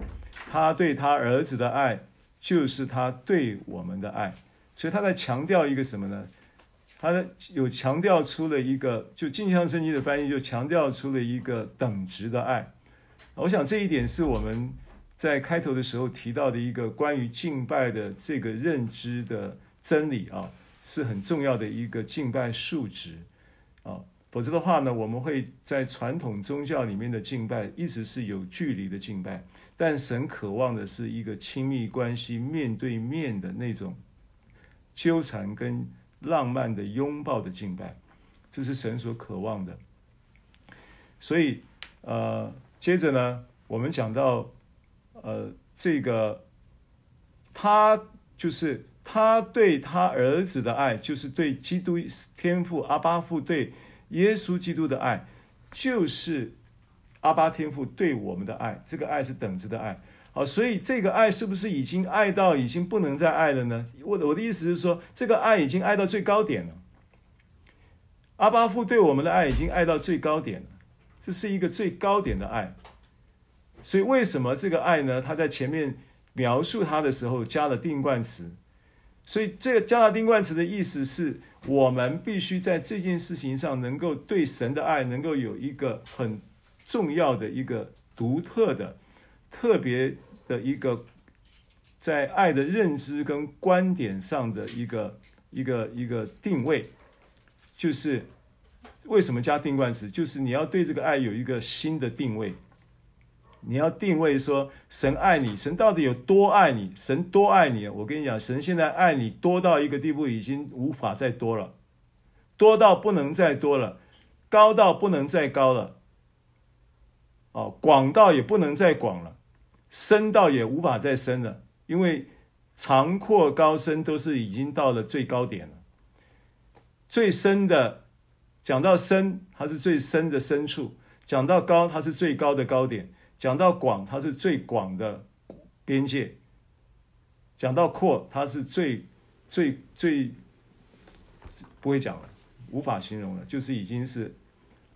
他对他儿子的爱，就是他对我们的爱，所以他在强调一个什么呢？他有强调出了一个，就镜像圣经的翻译就强调出了一个等值的爱。我想这一点是我们在开头的时候提到的一个关于敬拜的这个认知的真理啊，是很重要的一个敬拜数值啊。否则的话呢，我们会在传统宗教里面的敬拜一直是有距离的敬拜。但神渴望的是一个亲密关系、面对面的那种纠缠跟浪漫的拥抱的敬拜，这是神所渴望的。所以，呃，接着呢，我们讲到，呃，这个他就是他对他儿子的爱，就是对基督天父阿巴父对耶稣基督的爱，就是。阿巴天父对我们的爱，这个爱是等值的爱。好，所以这个爱是不是已经爱到已经不能再爱了呢？我的我的意思是说，这个爱已经爱到最高点了。阿巴父对我们的爱已经爱到最高点了，这是一个最高点的爱。所以为什么这个爱呢？他在前面描述他的时候加了定冠词。所以这个加了定冠词的意思是我们必须在这件事情上能够对神的爱能够有一个很重要的一个独特的、特别的一个在爱的认知跟观点上的一个一个一个定位。就是为什么加定冠词？就是你要对这个爱有一个新的定位。你要定位说，神爱你，神到底有多爱你？神多爱你？我跟你讲，神现在爱你多到一个地步，已经无法再多了，多到不能再多了，高到不能再高了，哦，广到也不能再广了，深到也无法再深了，因为长阔高深都是已经到了最高点了。最深的，讲到深，它是最深的深处；讲到高，它是最高的高点。讲到广，它是最广的边界；讲到阔，它是最最最不会讲了，无法形容了，就是已经是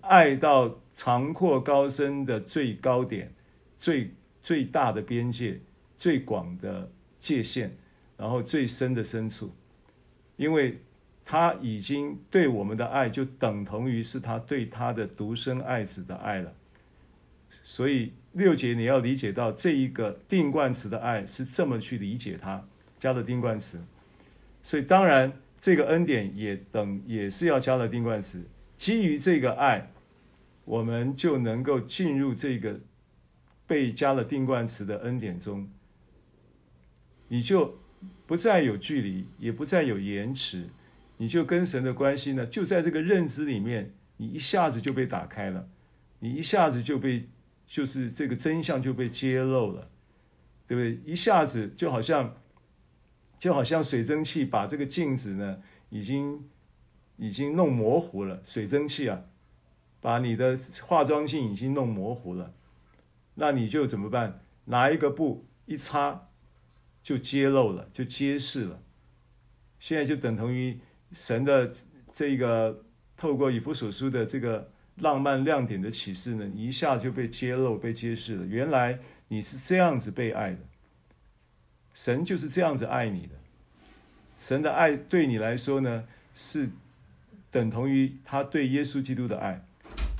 爱到长阔高深的最高点、最最大的边界、最广的界限，然后最深的深处，因为他已经对我们的爱，就等同于是他对他的独生爱子的爱了，所以。六节你要理解到这一个定冠词的爱是这么去理解它，加了定冠词，所以当然这个恩典也等也是要加了定冠词。基于这个爱，我们就能够进入这个被加了定冠词的恩典中，你就不再有距离，也不再有延迟，你就跟神的关系呢，就在这个认知里面，你一下子就被打开了，你一下子就被。就是这个真相就被揭露了，对不对？一下子就好像，就好像水蒸气把这个镜子呢，已经已经弄模糊了。水蒸气啊，把你的化妆镜已经弄模糊了，那你就怎么办？拿一个布一擦，就揭露了，就揭示了。现在就等同于神的这个透过以弗所书的这个。浪漫亮点的启示呢，一下就被揭露、被揭示了。原来你是这样子被爱的，神就是这样子爱你的。神的爱对你来说呢，是等同于他对耶稣基督的爱，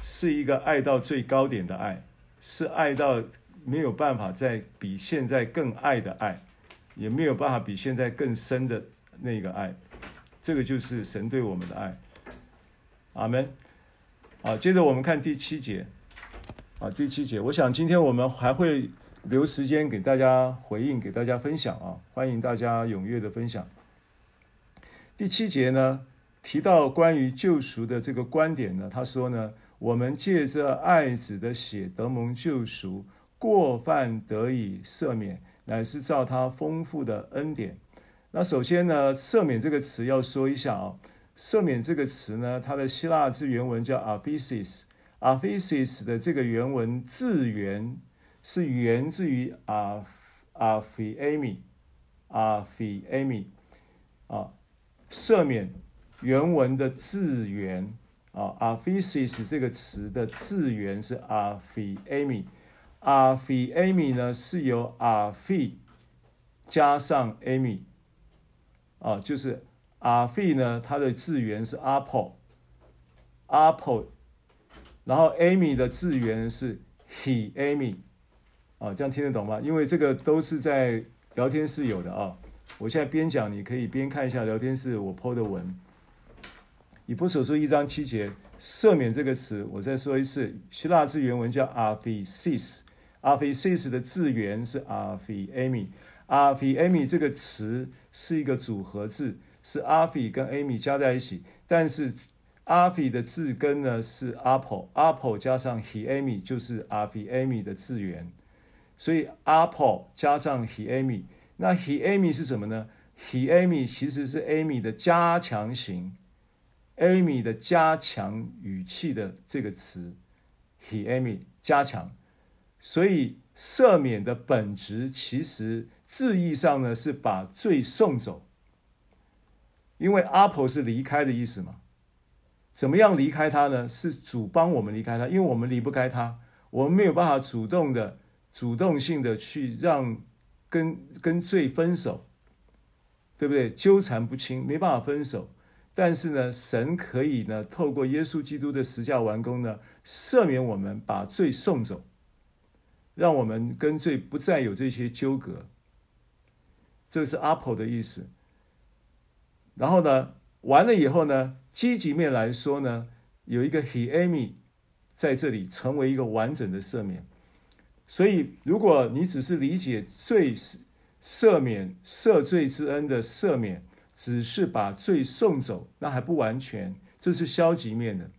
是一个爱到最高点的爱，是爱到没有办法再比现在更爱的爱，也没有办法比现在更深的那个爱。这个就是神对我们的爱。阿门。啊，接着我们看第七节。啊，第七节，我想今天我们还会留时间给大家回应，给大家分享啊，欢迎大家踊跃的分享。第七节呢，提到关于救赎的这个观点呢，他说呢，我们借着爱子的血得蒙救赎，过犯得以赦免，乃是照他丰富的恩典。那首先呢，赦免这个词要说一下啊。赦免这个词呢，它的希腊字原文叫 aphesis，aphesis 的这个原文字源是源自于 aphiemi，aphiemi 啊，赦免原文的字源啊，aphesis 这个词的字源是 aphiemi，aphiemi 呢是由 aphi 加上 emi 啊，就是。阿费呢，它的字源是 apple，apple，然后 Amy 的字源是 he Amy，啊，这样听得懂吗？因为这个都是在聊天室有的啊。我现在边讲，你可以边看一下聊天室我 po 的文。以弗所书一章七节，赦免这个词，我再说一次，希腊字原文叫 aphesis，aphesis 的字源是 aphiemi，aphiemi 这个词是一个组合字。是阿飞跟 Amy 加在一起，但是阿飞的字根呢是 Apple，Apple 加上 He Amy 就是阿飞 Amy 的字源，所以 Apple 加上 He Amy，那 He Amy 是什么呢？He Amy 其实是 Amy 的加强型，Amy 的加强语气的这个词，He Amy 加强，所以赦免的本质其实字义上呢是把罪送走。因为 apple 是离开的意思嘛，怎么样离开他呢？是主帮我们离开他，因为我们离不开他，我们没有办法主动的、主动性的去让跟跟罪分手，对不对？纠缠不清，没办法分手。但是呢，神可以呢，透过耶稣基督的十架完工呢，赦免我们，把罪送走，让我们跟罪不再有这些纠葛。这是 Apo 的意思。然后呢，完了以后呢，积极面来说呢，有一个 Hemi 在这里成为一个完整的赦免。所以，如果你只是理解罪赦免、赦罪之恩的赦免，只是把罪送走，那还不完全，这是消极面的。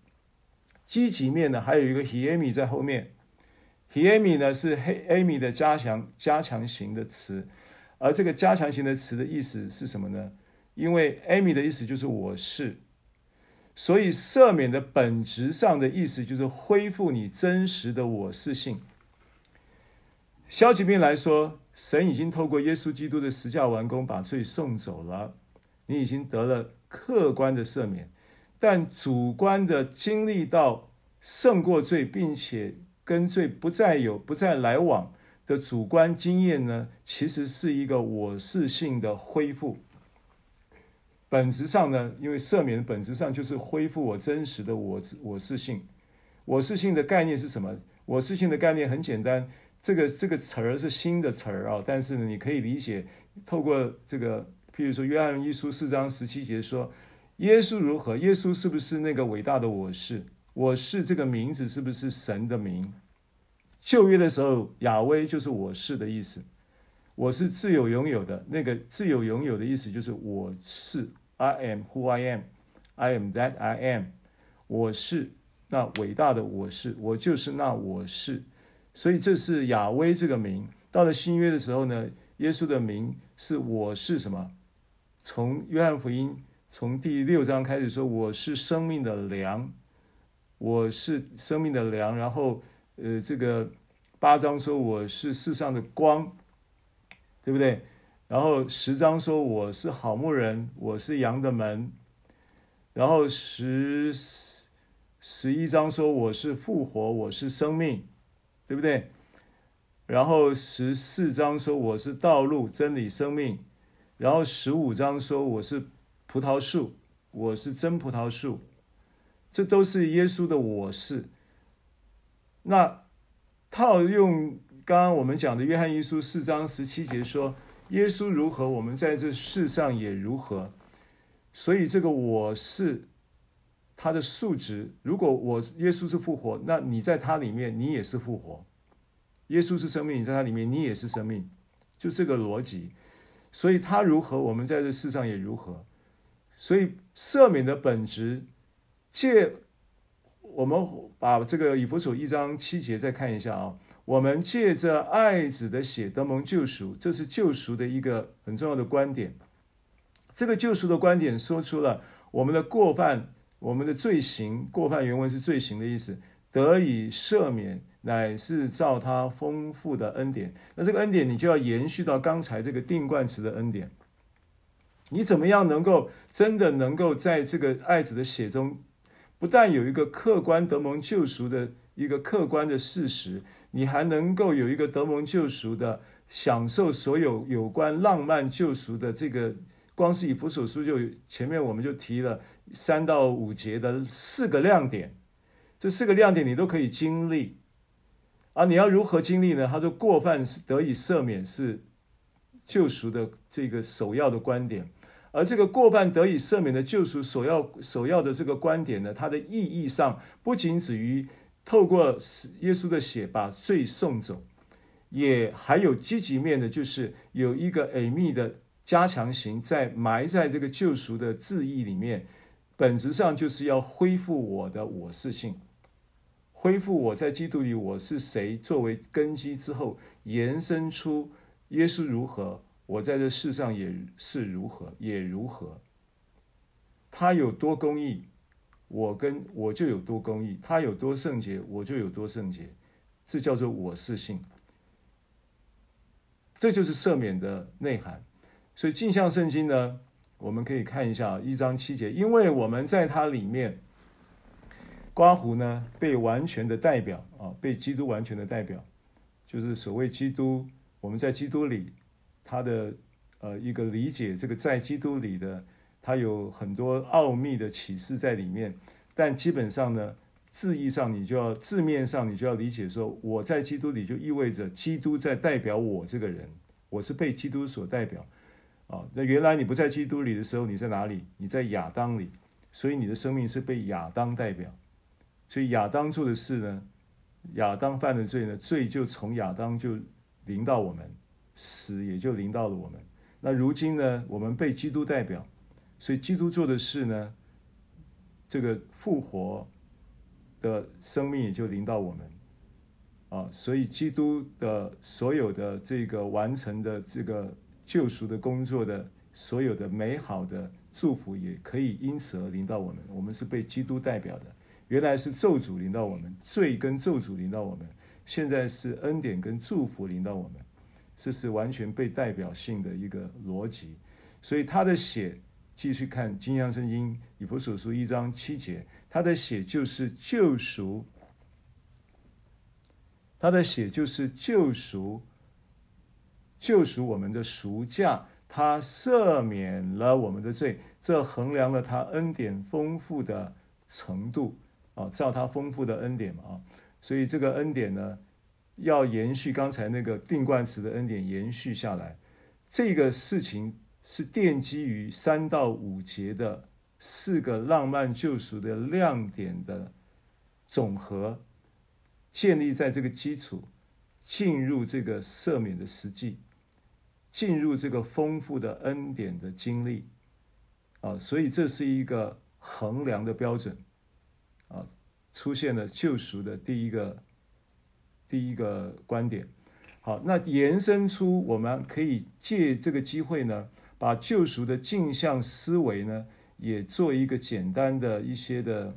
积极面呢，还有一个 Hemi 在后面。Hemi 呢是 Amy 的加强加强型的词。而这个加强型的词的意思是什么呢？因为 Amy 的意思就是我是，所以赦免的本质上的意思就是恢复你真实的我是性。消极面来说，神已经透过耶稣基督的十架完工，把罪送走了，你已经得了客观的赦免，但主观的经历到胜过罪，并且跟罪不再有不再来往。的主观经验呢，其实是一个我是性的恢复。本质上呢，因为赦免本质上就是恢复我真实的我我是性。我是性的概念是什么？我是性的概念很简单，这个这个词儿是新的词儿啊，但是呢，你可以理解，透过这个，譬如说约翰一书四章十七节说，耶稣如何？耶稣是不是那个伟大的我是？我是这个名字是不是神的名？旧约的时候，雅威就是我是的意思，我是自有拥有的。那个自有拥有的意思就是我是，I am who I am，I am that I am。我是那伟大的我是，我就是那我是。所以这是雅威这个名。到了新约的时候呢，耶稣的名是我是什么？从约翰福音从第六章开始说，我是生命的粮，我是生命的粮，然后。呃，这个八章说我是世上的光，对不对？然后十章说我是好牧人，我是羊的门。然后十十一章说我是复活，我是生命，对不对？然后十四章说我是道路、真理、生命。然后十五章说我是葡萄树，我是真葡萄树。这都是耶稣的我是。那套用刚刚我们讲的约翰一书四章十七节说，耶稣如何，我们在这世上也如何。所以这个我是他的数值。如果我耶稣是复活，那你在他里面，你也是复活。耶稣是生命，你在他里面，你也是生命。就这个逻辑。所以他如何，我们在这世上也如何。所以赦免的本质借。我们把这个以弗所一章七节再看一下啊，我们借着爱子的血得蒙救赎，这是救赎的一个很重要的观点。这个救赎的观点说出了我们的过犯，我们的罪行，过犯原文是罪行的意思，得以赦免，乃是照他丰富的恩典。那这个恩典你就要延续到刚才这个定冠词的恩典。你怎么样能够真的能够在这个爱子的血中？不但有一个客观得蒙救赎的一个客观的事实，你还能够有一个得蒙救赎的享受所有有关浪漫救赎的这个，光是以弗所书就前面我们就提了三到五节的四个亮点，这四个亮点你都可以经历，啊，你要如何经历呢？他说过犯是得以赦免是救赎的这个首要的观点。而这个过犯得以赦免的救赎，首要首要的这个观点呢，它的意义上不仅止于透过耶稣的血把罪送走，也还有积极面的，就是有一个隐秘的加强型在埋在这个救赎的字义里面，本质上就是要恢复我的我是性，恢复我在基督里我是谁作为根基之后，延伸出耶稣如何。我在这世上也是如何，也如何。他有多公义，我跟我就有多公义；他有多圣洁，我就有多圣洁。这叫做我是性，这就是赦免的内涵。所以镜像圣经呢，我们可以看一下一章七节，因为我们在它里面，刮胡呢，被完全的代表啊，被基督完全的代表，就是所谓基督，我们在基督里，他的呃一个理解，这个在基督里的，他有很多奥秘的启示在里面。但基本上呢，字义上你就要字面上你就要理解说，我在基督里就意味着基督在代表我这个人，我是被基督所代表啊。那原来你不在基督里的时候，你在哪里？你在亚当里，所以你的生命是被亚当代表。所以亚当做的事呢，亚当犯的罪呢，罪就从亚当就临到我们，死也就临到了我们。那如今呢，我们被基督代表，所以基督做的事呢，这个复活的生命也就临到我们。啊，所以基督的所有的这个完成的这个救赎的工作的所有的美好的祝福，也可以因此而临到我们。我们是被基督代表的。原来是咒诅临到我们，罪跟咒诅临到我们，现在是恩典跟祝福临到我们，这是完全被代表性的一个逻辑。所以他的血，继续看金阳圣经以弗所书一章七节，他的血就是救赎，他的血就是救赎，救赎我们的赎价，他赦免了我们的罪，这衡量了他恩典丰富的程度。啊，照他丰富的恩典嘛啊，所以这个恩典呢，要延续刚才那个定冠词的恩典延续下来，这个事情是奠基于三到五节的四个浪漫救赎的亮点的总和，建立在这个基础，进入这个赦免的实际，进入这个丰富的恩典的经历，啊，所以这是一个衡量的标准。啊，出现了救赎的第一个第一个观点。好，那延伸出我们可以借这个机会呢，把救赎的镜像思维呢，也做一个简单的一些的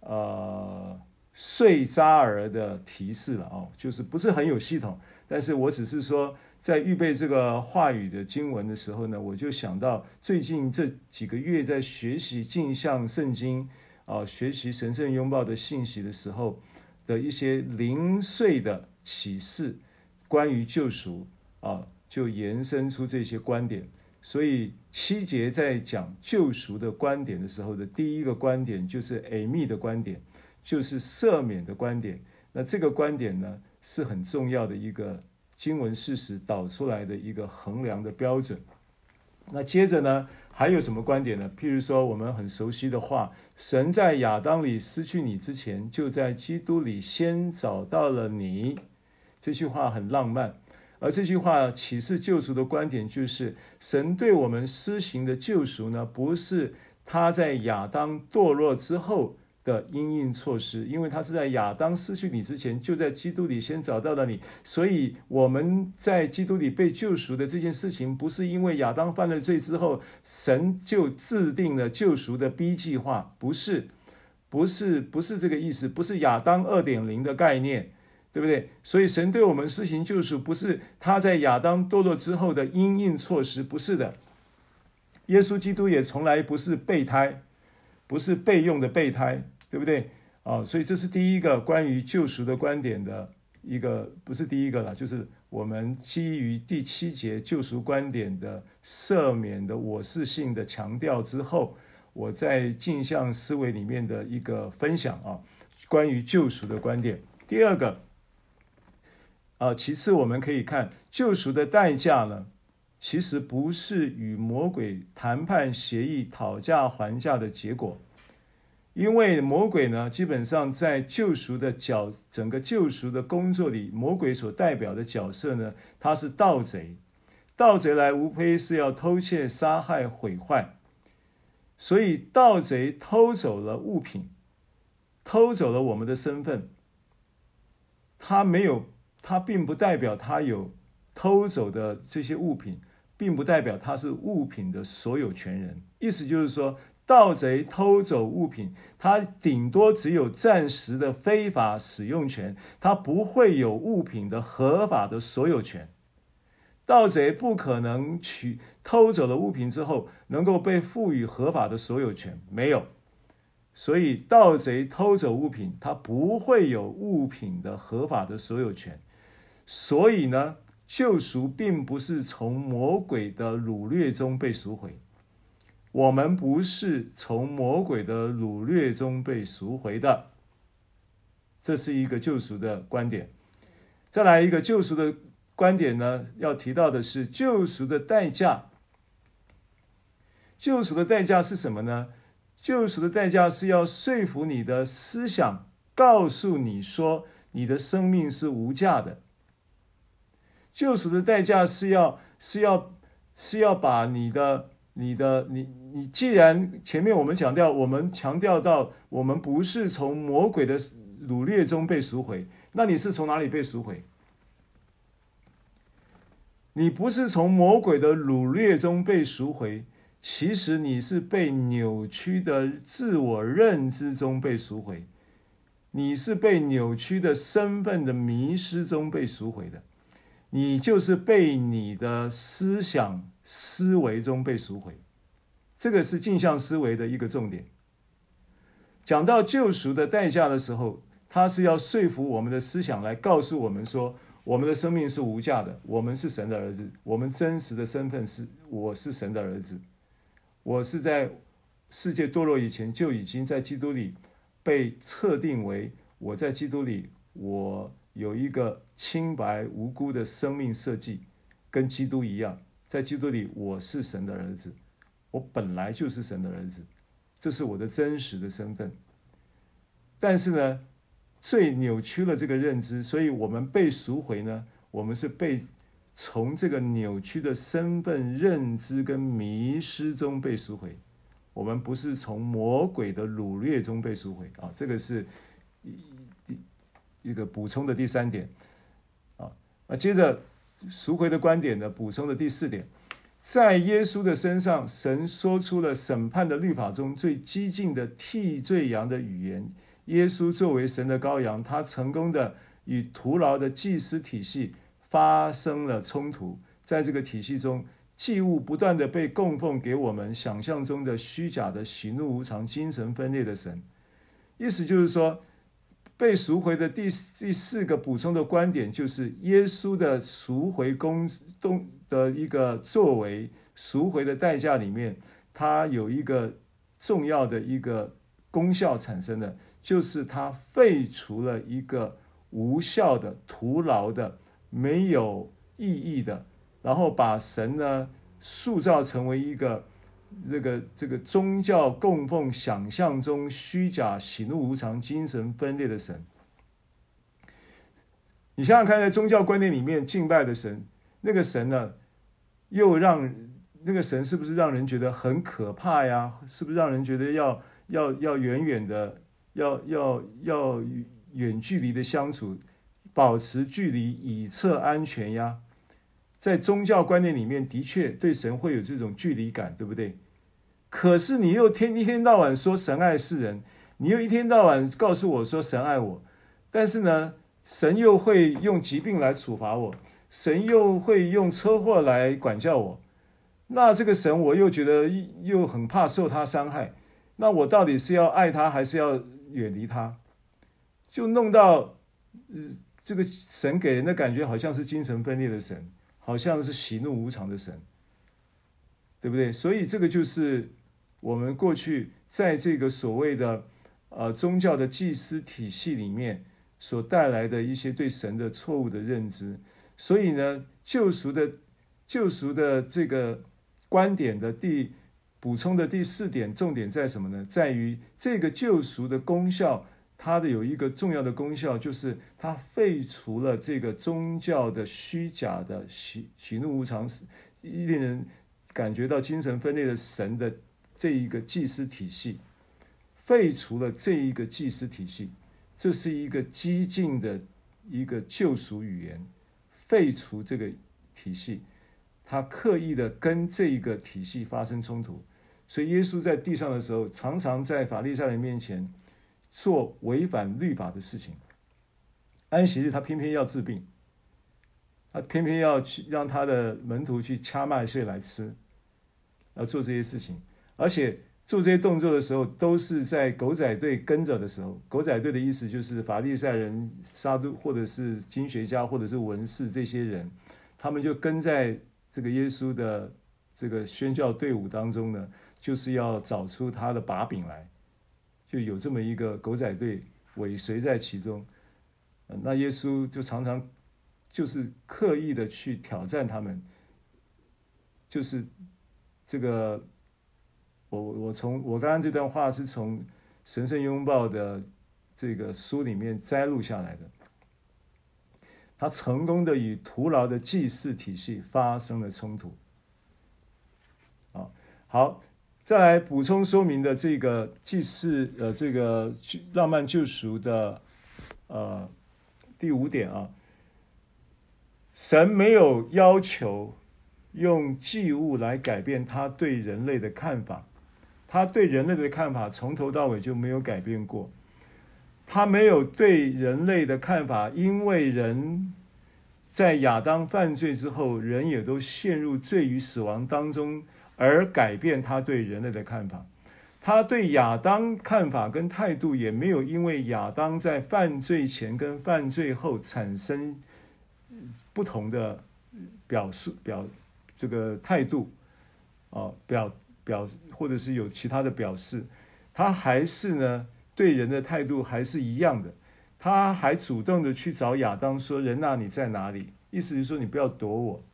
呃碎渣儿的提示了哦，就是不是很有系统，但是我只是说在预备这个话语的经文的时候呢，我就想到最近这几个月在学习镜像圣经。啊，学习神圣拥抱的信息的时候的一些零碎的启示，关于救赎啊，就延伸出这些观点。所以七节在讲救赎的观点的时候的第一个观点就是 Amy 的观点，就是赦免的观点。那这个观点呢，是很重要的一个经文事实导出来的一个衡量的标准。那接着呢，还有什么观点呢？譬如说，我们很熟悉的话：“神在亚当里失去你之前，就在基督里先找到了你。”这句话很浪漫，而这句话启示救赎的观点就是：神对我们施行的救赎呢，不是他在亚当堕落之后。的因应措施，因为他是在亚当失去你之前，就在基督里先找到了你，所以我们在基督里被救赎的这件事情，不是因为亚当犯了罪之后，神就制定了救赎的 B 计划，不是，不是，不是这个意思，不是亚当二点零的概念，对不对？所以神对我们施行救赎，不是他在亚当堕落之后的因应措施，不是的。耶稣基督也从来不是备胎，不是备用的备胎。对不对？啊，所以这是第一个关于救赎的观点的一个，不是第一个了，就是我们基于第七节救赎观点的赦免的我是性的强调之后，我在镜像思维里面的一个分享啊，关于救赎的观点。第二个，啊，其次我们可以看救赎的代价呢，其实不是与魔鬼谈判协议、讨价还价的结果。因为魔鬼呢，基本上在救赎的角，整个救赎的工作里，魔鬼所代表的角色呢，他是盗贼。盗贼来无非是要偷窃、杀害、毁坏。所以盗贼偷走了物品，偷走了我们的身份。他没有，他并不代表他有偷走的这些物品，并不代表他是物品的所有权人。意思就是说。盗贼偷走物品，他顶多只有暂时的非法使用权，他不会有物品的合法的所有权。盗贼不可能取偷走了物品之后，能够被赋予合法的所有权，没有。所以盗贼偷走物品，他不会有物品的合法的所有权。所以呢，救赎并不是从魔鬼的掳掠中被赎回。我们不是从魔鬼的掳掠中被赎回的。这是一个救赎的观点。再来一个救赎的观点呢，要提到的是救赎的代价。救赎的代价是什么呢？救赎的代价是要说服你的思想，告诉你说你的生命是无价的。救赎的代价是要是要是要把你的你的你你，既然前面我们强调，我们强调到我们不是从魔鬼的掳掠中被赎回，那你是从哪里被赎回？你不是从魔鬼的掳掠中被赎回。其实你是被扭曲的自我认知中被赎回，你是被扭曲的身份的迷失中被赎回的，你就是被你的思想思维中被赎回，这个是镜像思维的一个重点。讲到救赎的代价的时候，他是要说服我们的思想来告诉我们说，我们的生命是无价的，我们是神的儿子，我们真实的身份是我是神的儿子。我是在世界堕落以前就已经在基督里被测定为我在基督里，我有一个清白无辜的生命设计，跟基督一样，在基督里我是神的儿子，我本来就是神的儿子，这是我的真实的身份。但是呢，最扭曲了这个认知，所以我们被赎回呢，我们是被。从这个扭曲的身份认知跟迷失中被赎回，我们不是从魔鬼的掳掠中被赎回啊，这个是一个补充的第三点啊。那接着赎回的观点呢，补充的第四点，在耶稣的身上，神说出了审判的律法中最激进的替罪羊的语言。耶稣作为神的羔羊，他成功的与徒劳的祭司体系。发生了冲突，在这个体系中，祭物不断的被供奉给我们想象中的虚假的喜怒无常、精神分裂的神。意思就是说，被赎回的第第四个补充的观点，就是耶稣的赎回工动的一个作为，赎回的代价里面，它有一个重要的一个功效产生的，就是它废除了一个无效的、徒劳的。没有意义的，然后把神呢塑造成为一个这个这个宗教供奉想象中虚假、喜怒无常、精神分裂的神。你想想看，在宗教观念里面敬拜的神，那个神呢，又让那个神是不是让人觉得很可怕呀？是不是让人觉得要要要远远的，要要要远距离的相处？保持距离以策安全呀，在宗教观念里面，的确对神会有这种距离感，对不对？可是你又天一天到晚说神爱世人，你又一天到晚告诉我说神爱我，但是呢，神又会用疾病来处罚我，神又会用车祸来管教我，那这个神我又觉得又很怕受他伤害，那我到底是要爱他还是要远离他？就弄到，嗯。这个神给人的感觉好像是精神分裂的神，好像是喜怒无常的神，对不对？所以这个就是我们过去在这个所谓的呃宗教的祭司体系里面所带来的一些对神的错误的认知。所以呢，救赎的救赎的这个观点的第补充的第四点重点在什么呢？在于这个救赎的功效。它的有一个重要的功效，就是它废除了这个宗教的虚假的喜喜怒无常，令人感觉到精神分裂的神的这一个祭司体系，废除了这一个祭司体系，这是一个激进的一个救赎语言，废除这个体系，他刻意的跟这一个体系发生冲突，所以耶稣在地上的时候，常常在法利赛人面前。做违反律法的事情，安息日他偏偏要治病，他偏偏要去让他的门徒去掐麦穗来吃，要做这些事情，而且做这些动作的时候，都是在狗仔队跟着的时候。狗仔队的意思就是法利赛人、撒都或者是经学家或者是文士这些人，他们就跟在这个耶稣的这个宣教队伍当中呢，就是要找出他的把柄来，就有这么一个狗仔队尾随在其中。那耶稣就常常就是刻意的去挑战他们，就是这个。我我从我刚刚这段话是从《神圣拥抱》的这个书里面摘录下来的。他成功的与徒劳的祭祀体系发生了冲突。啊，好，再来补充说明的这个祭祀呃这个浪漫救赎的呃第五点啊，神没有要求用祭物来改变他对人类的看法。他对人类的看法从头到尾就没有改变过，他没有对人类的看法，因为人在亚当犯罪之后，人也都陷入罪与死亡当中，而改变他对人类的看法。他对亚当看法跟态度也没有因为亚当在犯罪前跟犯罪后产生不同的表述表这个态度啊表。表或者是有其他的表示，他还是呢对人的态度还是一样的，他还主动的去找亚当说：“人呐，你在哪里？”意思就是说你不要躲我，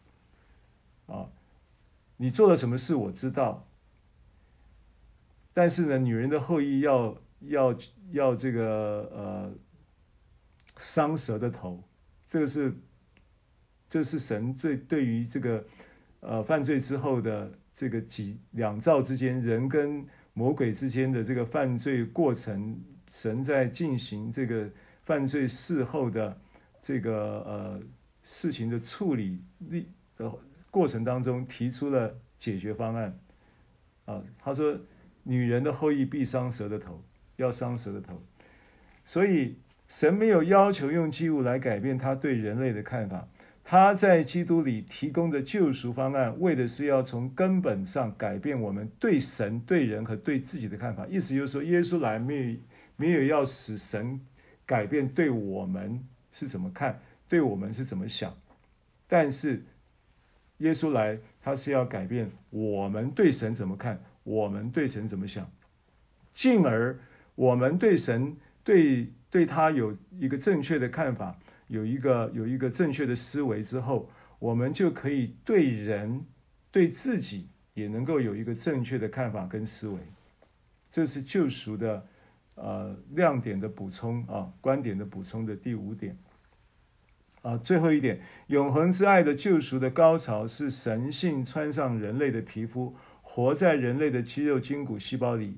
啊，你做了什么事我知道，但是呢，女人的后裔要要要这个呃伤蛇的头，这个是这是神对对于这个呃犯罪之后的。这个几两造之间，人跟魔鬼之间的这个犯罪过程，神在进行这个犯罪事后的这个呃事情的处理力的过程当中，提出了解决方案。啊，他说：“女人的后裔必伤蛇的头，要伤蛇的头。”所以神没有要求用祭物来改变他对人类的看法。他在基督里提供的救赎方案，为的是要从根本上改变我们对神、对人和对自己的看法。意思就是说，耶稣来没有没有要使神改变对我们是怎么看，对我们是怎么想，但是耶稣来，他是要改变我们对神怎么看，我们对神怎么想，进而我们对神对对他有一个正确的看法。有一个有一个正确的思维之后，我们就可以对人、对自己也能够有一个正确的看法跟思维。这是救赎的呃亮点的补充啊，观点的补充的第五点啊，最后一点，永恒之爱的救赎的高潮是神性穿上人类的皮肤，活在人类的肌肉、筋骨、细胞里，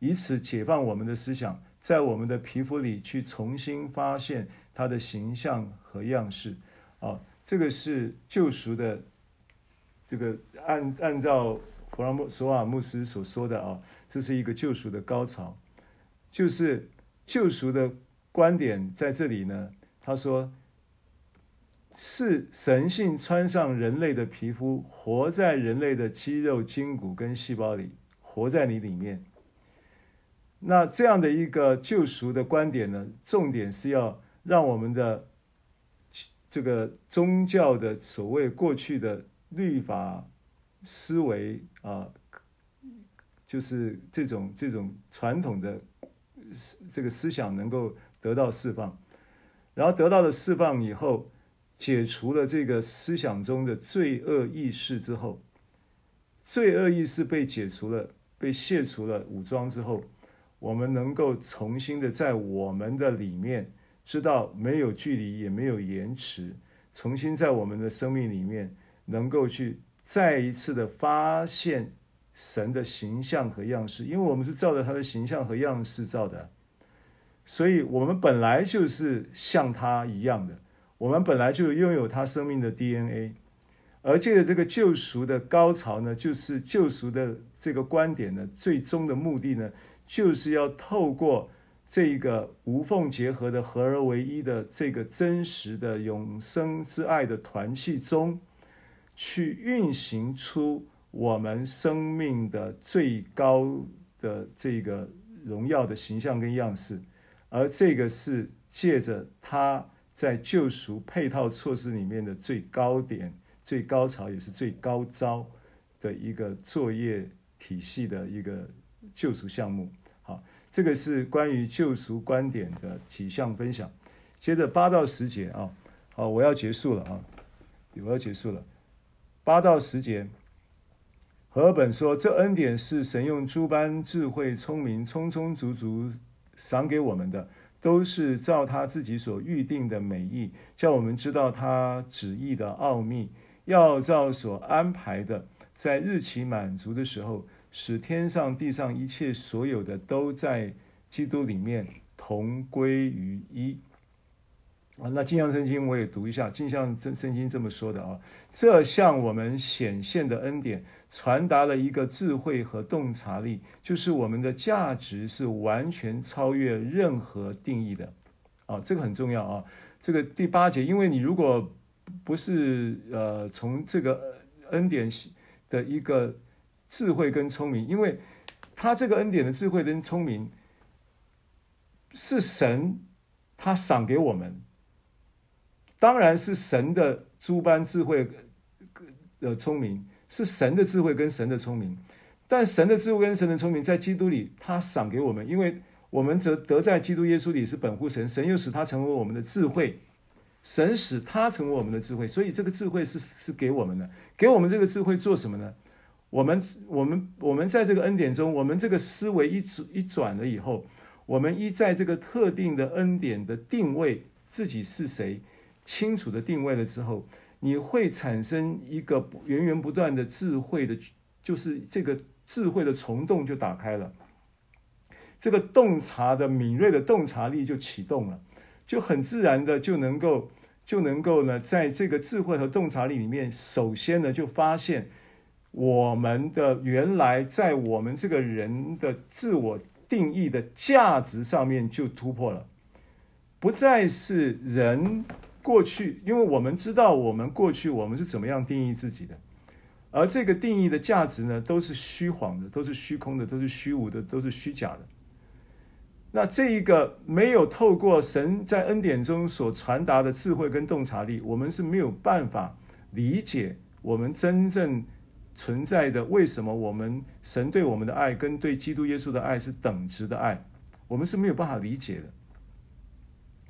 以此解放我们的思想，在我们的皮肤里去重新发现。他的形象和样式，啊，这个是救赎的，这个按按照弗拉姆索瓦牧师所说的啊，这是一个救赎的高潮，就是救赎的观点在这里呢。他说，是神性穿上人类的皮肤，活在人类的肌肉、筋骨跟细胞里，活在你里面。那这样的一个救赎的观点呢，重点是要。让我们的这个宗教的所谓过去的律法思维啊，就是这种这种传统的这个思想能够得到释放，然后得到了释放以后，解除了这个思想中的罪恶意识之后，罪恶意识被解除了，被卸除了武装之后，我们能够重新的在我们的里面。知道没有距离，也没有延迟，重新在我们的生命里面，能够去再一次的发现神的形象和样式，因为我们是照着他的形象和样式造的，所以我们本来就是像他一样的，我们本来就拥有他生命的 DNA，而借着这个救赎的高潮呢，就是救赎的这个观点呢，最终的目的呢，就是要透过。这一个无缝结合的合而为一的这个真实的永生之爱的团契中，去运行出我们生命的最高的这个荣耀的形象跟样式，而这个是借着他在救赎配套措施里面的最高点、最高潮，也是最高招的一个作业体系的一个救赎项目。这个是关于救赎观点的几项分享。接着八到十节啊，好，我要结束了啊，我要结束了。八到十节。和合本说：“这恩典是神用诸般智慧、聪明，充充足足赏给我们的，都是照他自己所预定的美意，叫我们知道他旨意的奥秘，要照所安排的，在日期满足的时候，使天上地上一切所有的都在基督里面同归于一。”啊，那镜像圣经我也读一下，镜像圣圣经这么说的啊，这向我们显现的恩典，传达了一个智慧和洞察力，就是我们的价值是完全超越任何定义的，啊，这个很重要啊。这个第八节，因为你如果不是呃从这个恩典的一个智慧跟聪明，因为他这个恩典的智慧跟聪明是神他赏给我们。当然是神的诸般智慧，的聪明是神的智慧跟神的聪明，但神的智慧跟神的聪明在基督里，他赏给我们，因为我们则得在基督耶稣里是本乎神，神又使他成为我们的智慧，神使他成为我们的智慧，所以这个智慧是是给我们的，给我们这个智慧做什么呢？我们我们我们在这个恩典中，我们这个思维一转一转了以后，我们一在这个特定的恩典的定位自己是谁。清楚的定位了之后，你会产生一个源源不断的智慧的，就是这个智慧的虫洞就打开了，这个洞察的敏锐的洞察力就启动了，就很自然的就能够就能够呢，在这个智慧和洞察力里面，首先呢就发现我们的原来在我们这个人的自我定义的价值上面就突破了，不再是人。过去，因为我们知道我们过去我们是怎么样定义自己的，而这个定义的价值呢，都是虚晃的，都是虚空的，都是虚无的，都是虚假的。那这一个没有透过神在恩典中所传达的智慧跟洞察力，我们是没有办法理解我们真正存在的为什么我们神对我们的爱跟对基督耶稣的爱是等值的爱，我们是没有办法理解的。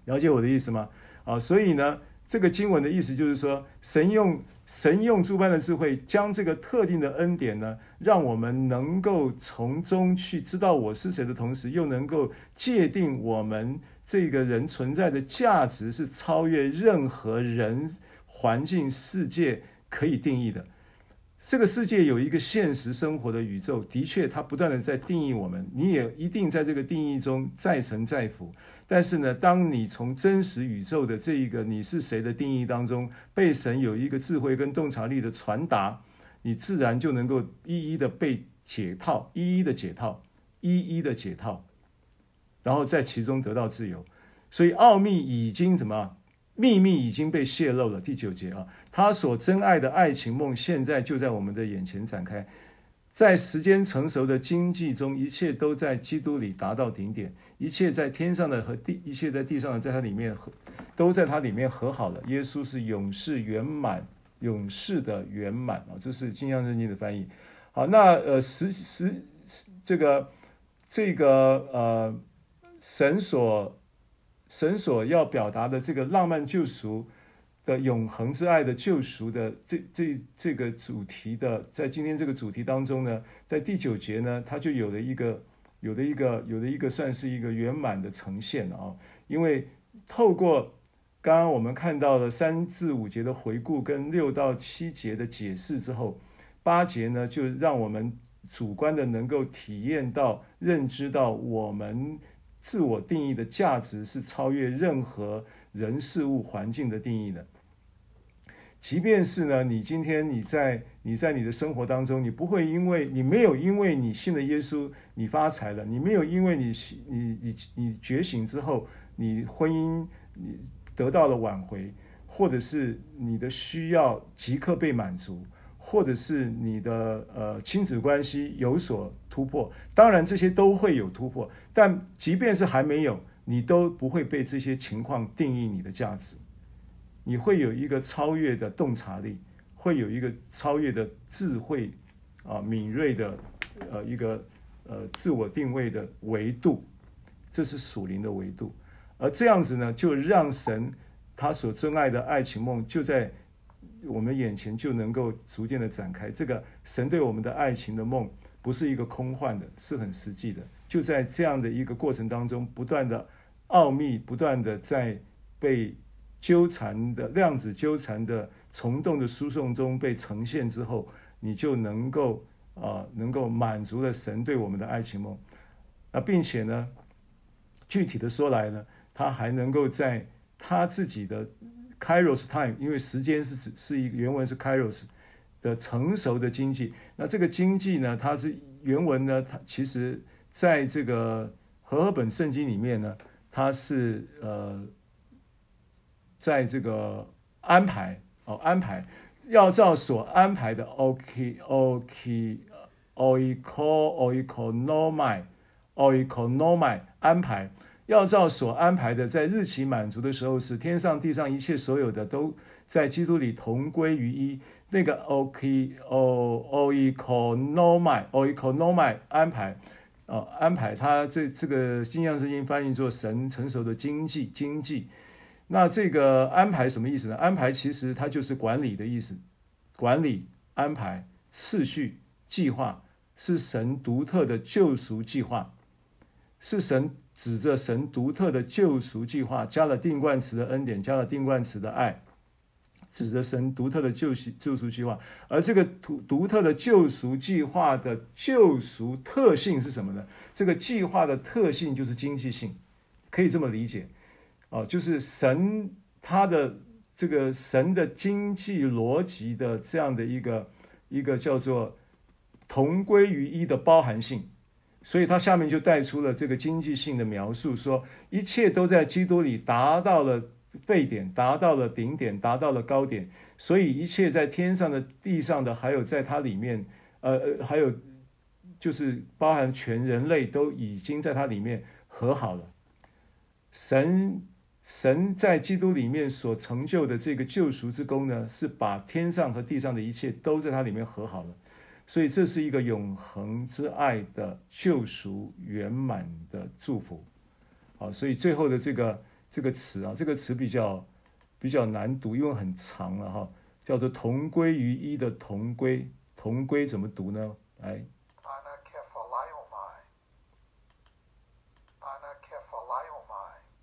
了解我的意思吗？啊，所以呢，这个经文的意思就是说，神用神用诸般的智慧，将这个特定的恩典呢，让我们能够从中去知道我是谁的同时，又能够界定我们这个人存在的价值是超越任何人、环境、世界可以定义的。这个世界有一个现实生活的宇宙，的确，它不断的在定义我们，你也一定在这个定义中再沉再浮。但是呢，当你从真实宇宙的这一个你是谁的定义当中，被神有一个智慧跟洞察力的传达，你自然就能够一一的被解套，一一的解套，一一的解套，然后在其中得到自由。所以奥秘已经怎么？秘密已经被泄露了。第九节啊，他所珍爱的爱情梦，现在就在我们的眼前展开。在时间成熟的经济中，一切都在基督里达到顶点。一切在天上的和地，一切在地上的，在它里面和都在它里面和好了。耶稣是永世圆满，永世的圆满啊！这是金像圣经的翻译。好，那呃，实实这个这个呃，神所神所要表达的这个浪漫救赎。的永恒之爱的救赎的这这这个主题的，在今天这个主题当中呢，在第九节呢，它就有了一个有的一个有的一个算是一个圆满的呈现啊。因为透过刚刚我们看到的三至五节的回顾跟六到七节的解释之后，八节呢就让我们主观的能够体验到、认知到我们自我定义的价值是超越任何人事物环境的定义的。即便是呢，你今天你在你在你的生活当中，你不会因为你没有因为你信了耶稣，你发财了，你没有因为你你你你觉醒之后，你婚姻你得到了挽回，或者是你的需要即刻被满足，或者是你的呃亲子关系有所突破，当然这些都会有突破，但即便是还没有，你都不会被这些情况定义你的价值，你会有一个超越的洞察力，会有一个超越的智慧啊，敏锐的呃一个呃自我定位的维度，这是属灵的维度，而这样子呢，就让神他所珍爱的爱情梦就在。我们眼前就能够逐渐的展开，这个神对我们的爱情的梦不是一个空幻的，是很实际的。就在这样的一个过程当中，不断的奥秘，不断的在被纠缠的量子纠缠的虫洞的输送中被呈现之后，你就能够啊、能够满足了神对我们的爱情梦。那并且呢，具体的说来呢，他还能够在他自己的。Kairos time，因为时间是指是一个原文是 Kairos 的成熟的经济。那这个经济呢，它是原文呢，它其实在这个和合本圣经里面呢，它是呃，在这个安排哦，安排要照所安排的 OK OK Oiko Oikonomai Oikonomai 安排。要照所安排的，在日期满足的时候，使天上地上一切所有的都在基督里同归于一。那个 OK O Oikonomai Oikonomai 安排，哦，安排他这这个新约圣经翻译做神成熟的经济经济。那这个安排什么意思呢？安排其实它就是管理的意思，管理、安排、次序、计划，是神独特的救赎计划，是神。指着神独特的救赎计划，加了定冠词的恩典，加了定冠词的爱，指着神独特的救赎救赎计划。而这个独独特的救赎计划的救赎特性是什么呢？这个计划的特性就是经济性，可以这么理解，哦，就是神他的这个神的经济逻辑的这样的一个一个叫做同归于一的包含性。所以他下面就带出了这个经济性的描述，说一切都在基督里达到了沸点，达到了顶点，达到了高点。所以一切在天上的、地上的，还有在它里面，呃，还有就是包含全人类都已经在它里面和好了。神神在基督里面所成就的这个救赎之功呢，是把天上和地上的一切都在它里面和好了。所以这是一个永恒之爱的救赎圆满的祝福，好，所以最后的这个这个词啊，这个词比较比较难读，因为很长了哈，叫做同归于一的同归，同归怎么读呢？来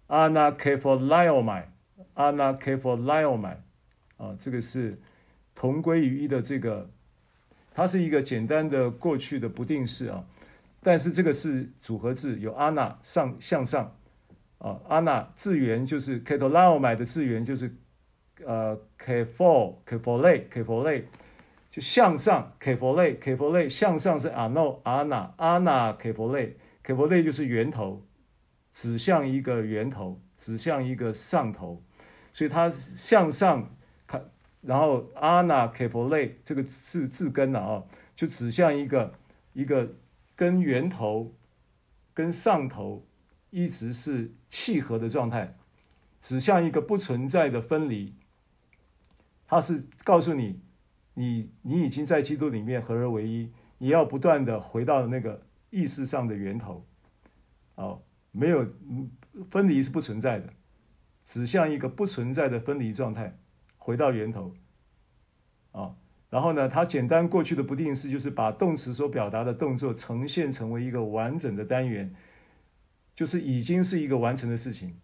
，Anakephalaiomai，Anakephalaiomai，Anakephalaiomai，啊，这个是同归于一的这个。它是一个简单的过去的不定式啊，但是这个是组合字，有 ana 上向上啊，ana 字源就是 katholaomai 的字源就是呃 kephol kephole kephole 就向上 kephole kephole 向上是 ano ana ana kephole kephole 就是源头，指向一个源头，指向一个上头，所以它向上。然后 ana kephole 这个字字根呢啊，就指向一个一个跟源头、跟上头一直是契合的状态，指向一个不存在的分离。它是告诉你，你你已经在基督里面合而为一，你要不断的回到那个意识上的源头。哦，没有分离是不存在的，指向一个不存在的分离状态。回到源头，啊，然后呢，它简单过去的不定式就是把动词所表达的动作呈现成为一个完整的单元，就是已经是一个完成的事情。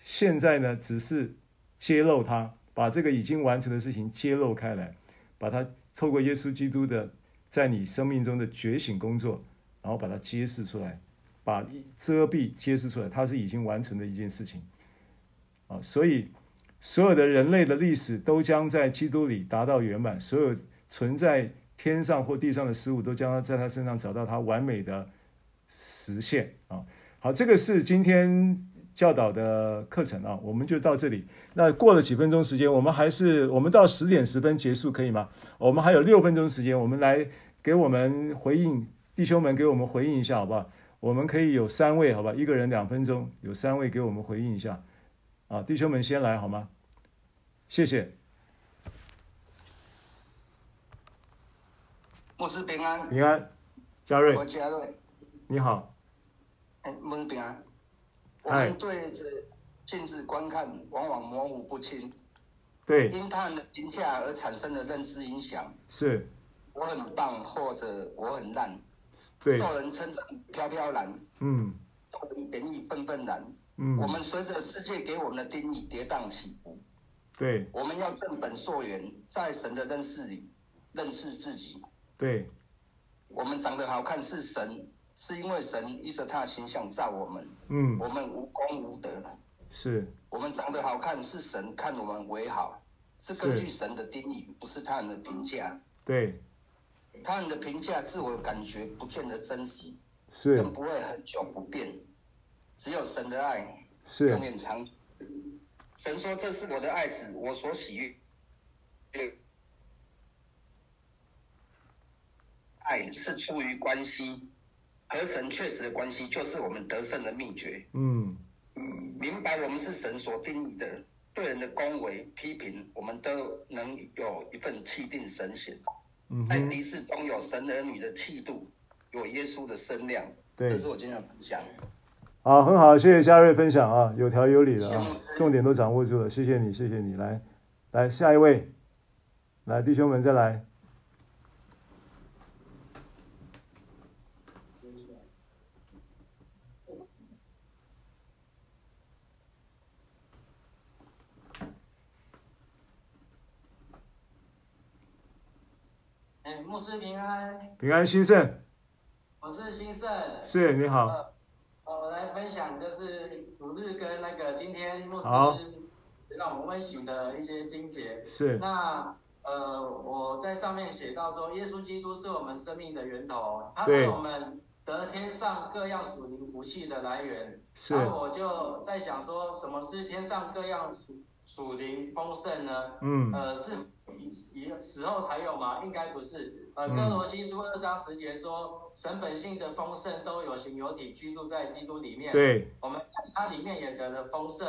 现在呢，只是揭露它，把这个已经完成的事情揭露开来，把它透过耶稣基督的在你生命中的觉醒工作，然后把它揭示出来，把遮蔽揭示出来，它是已经完成的一件事情，啊，所以。所有的人类的历史都将在基督里达到圆满，所有存在天上或地上的事物都将在他身上找到他完美的实现啊！好，这个是今天教导的课程啊，我们就到这里。那过了几分钟时间，我们还是我们到十点十分结束可以吗？我们还有六分钟时间，我们来给我们回应，弟兄们给我们回应一下好不好？我们可以有三位好吧，一个人两分钟，有三位给我们回应一下啊，弟兄们先来好吗？谢谢。
牧师平安，
平安，嘉瑞，
我嘉瑞，
你好。
哎。我们对着镜子观看，往往模糊不清。
对。
因他人的评价而产生的认知影响。
是。
我很棒，或者我很烂。
对。
受人称赞飘飘然。
嗯。
受人贬义愤愤然。
嗯。
我们随着世界给我们的定义跌宕起伏。
对。
我们要正本溯源，在神的认识里认识自己。
对。
我们长得好看是神。是因为神依着他的形象造我们，
嗯，
我们无功无德，
是
我们长得好看，是神看我们为好，是根据神的定义，不是他人的评价。
对，
他人的评价，自我感觉不见得真实，
是
更不会很久不变。只有神的爱
是
永远长。神说：“这是我的爱子，我所喜悦。”爱是出于关系。和神确实的关系，就是我们得胜的秘诀。
嗯，
明白我们是神所定义的，对人的恭维批评，我们都能有一份气定神闲。
嗯，
在敌视中有神儿女的气度，有耶稣的身量。
对，
这是我今天的分享。
好，很好，谢谢嘉瑞分享啊，有条有理的啊，重点都掌握住了，谢谢你，谢谢你。来，来下一位，来弟兄们再来。
牧师平安，
平安兴盛，
我是兴盛，
是你好，
呃，我来分享就是主日跟那个今天牧师让我们温习的一些经节，
是。
那呃我在上面写到说，耶稣基督是我们生命的源头，他是我们得天上各样属灵福气的来源，
是，
然后我就在想说，什么是天上各样属属灵丰盛呢？
嗯，
呃是。以时候才有吗？应该不是。呃，哥罗西书二章十节说，神本性的丰盛都有形有体居住在基督里面。
对，
我们在它里面也得了丰盛。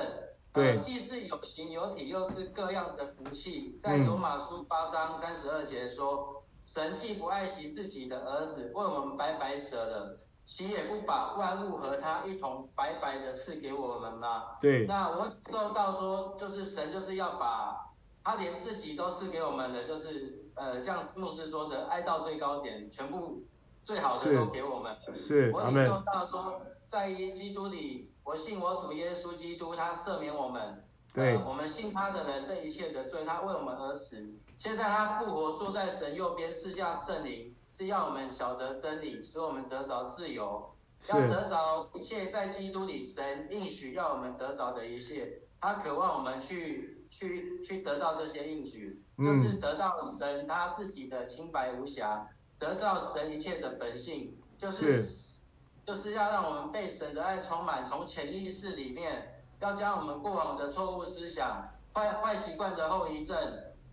对，
呃，既是有形有体，又是各样的福气。在罗马书八章三十二节说，神既不爱惜自己的儿子，为我们白白舍了，岂也不把万物和他一同白白的赐给我们吗？
对。
那我受到说，就是神就是要把。他连自己都是给我们的，就是呃，像牧师说的，爱到最高点，全部最好的都给我们。
是，
我也说到说，在基督里，我信我主耶稣基督，他赦免我们。
对。
呃，我们信他的人，这一切的罪，他为我们而死。现在他复活，坐在神右边，赐下圣灵，是要我们晓得真理，使我们得着自由，要得着一切在基督里神应许要我们得着的一切。他渴望我们去。去去得到这些应许，就是得到神他自己的清白无瑕，得到神一切的本性，就是，是。就是要让我们被神的爱充满，从潜意识里面要将我们过往的错误思想、坏坏习惯的后遗症，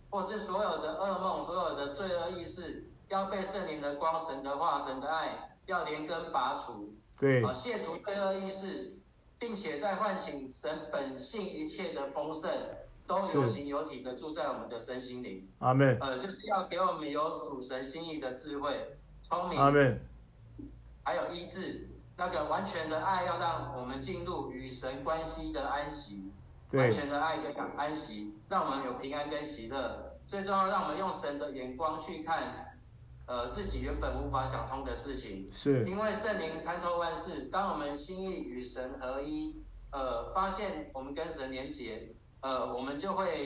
或是所有的噩梦、所有的罪恶意识，要被圣灵的光、神的话、神的爱要连根拔除，
对，
啊，卸除罪恶意识，并且再唤醒神本性一切的丰盛。都有形有体的住在我们的身心灵。
阿门。
呃，就是要给我们有属神心意的智慧、聪明。
阿门。
还有医治，那个完全的爱，要让我们进入与神关系的安息。对。完全的爱跟安息，让我们有平安跟喜乐。最重要，让我们用神的眼光去看，呃，自己原本无法想通的事情。
是。
因为圣灵参透万事，当我们心意与神合一，呃，发现我们跟神连结。呃，我们就会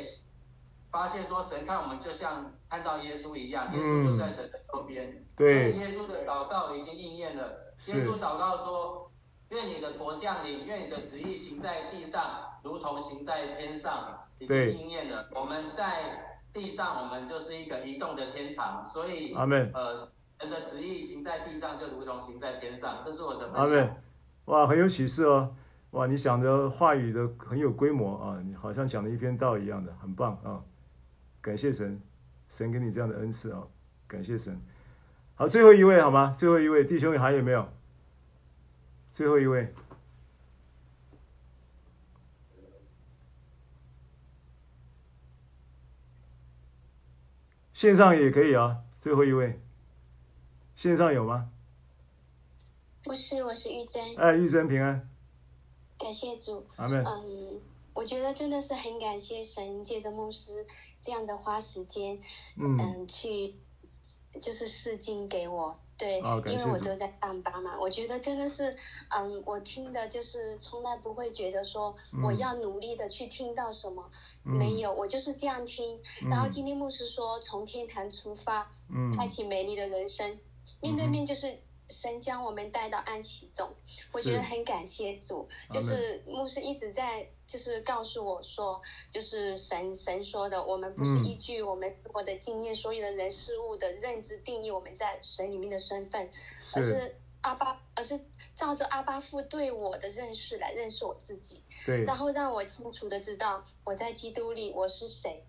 发现说，神看我们就像看到耶稣一样，耶稣就在神的右边。
嗯、对。
耶稣的祷告已经应验了。耶稣祷告说：“愿你的国降临，愿你的旨意行在地上，如同行在天上。”已经应验了。我们在地上，我们就是一个移动的天堂。所以，
阿门。
呃，神的旨意行在地上，就如同行在天上。这是我的分享。
阿门。哇，很有启示哦。哇，你讲的话语的很有规模啊，你好像讲了一篇道一样的，很棒啊！感谢神，神给你这样的恩赐啊，感谢神。好，最后一位好吗？最后一位弟兄还有没有？最后一位，线上也可以啊。最后一位，线上有吗？
不是，我是玉珍。
哎，玉珍平安。
感谢主。
阿门。
嗯，我觉得真的是很感谢神借着牧师这样的花时间，嗯，嗯，去就是试经给我。对，哦、因为我都在上班嘛，我觉得真的是，嗯，我听的就是从来不会觉得说我要努力的去听到什么，嗯、没有，我就是这样听。嗯、然后今天牧师说从天堂出发，嗯，开启美丽的人生，嗯、面对面就是。神将我们带到安息中，我觉得很感谢主。是就是牧师一直在，就是告诉我说，就是神神说的，我们不是依据我们我的经验、所有的人事物的认知定义我们在神里面的身份，是。而是阿巴，而是照着阿巴父对我的认识来认识我自己，对，然后让我清楚的知道我在基督里我是谁，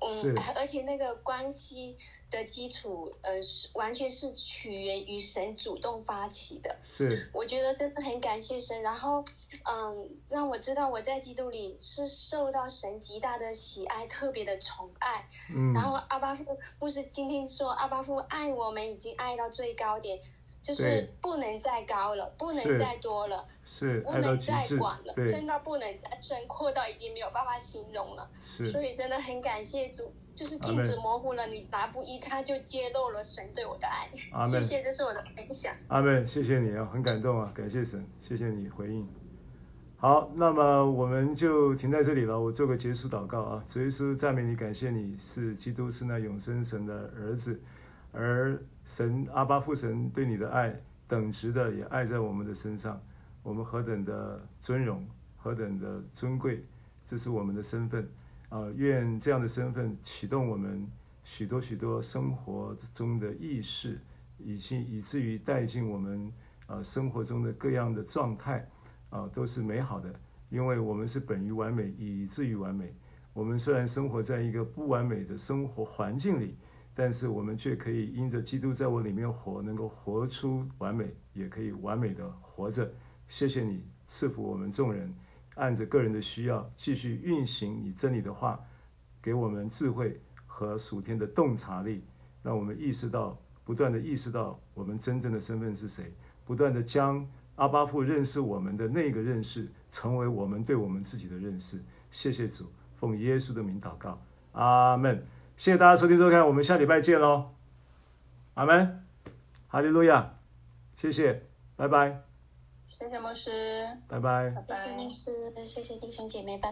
嗯，而且那个关系。的基础，呃，是完全是取源于神主动发起的。是，我觉得真的很感谢神。然后，嗯，让我知道我在基督里是受到神极大的喜爱，特别的宠爱。嗯。然后阿巴夫不是今天说阿巴夫爱我们已经爱到最高点，就是不能再高了，不能再多了，是，不能再广了，真的不能再深阔到已经没有办法形容了。是。所以真的很感谢主。就是镜子模糊了，你拿布一擦就揭露了神对我的爱。阿门。谢谢，这是我的分享。阿妹，谢谢你啊，很感动啊，感谢神，谢谢你回应。好，那么我们就停在这里了。我做个结束祷告啊，主耶稣赞美你，感谢你是基督，是那永生神的儿子，而神阿巴父神对你的爱等值的也爱在我们的身上，我们何等的尊荣，何等的尊贵，这是我们的身份。啊，愿这样的身份启动我们许多许多生活中的意识，以及以至于带进我们啊生活中的各样的状态啊，都是美好的。因为我们是本于完美，以至于完美。我们虽然生活在一个不完美的生活环境里，但是我们却可以因着基督在我里面活，能够活出完美，也可以完美的活着。谢谢你赐福我们众人。按着个人的需要继续运行你真理的话，给我们智慧和属天的洞察力，让我们意识到，不断的意识到我们真正的身份是谁，不断的将阿巴父认识我们的那个认识，成为我们对我们自己的认识。谢谢主，奉耶稣的名祷告，阿门。谢谢大家收听收看，我们下礼拜见喽，阿门，哈利路亚，谢谢，拜拜。谢谢牧师，拜拜。谢谢牧师，谢谢弟兄姐妹，拜拜。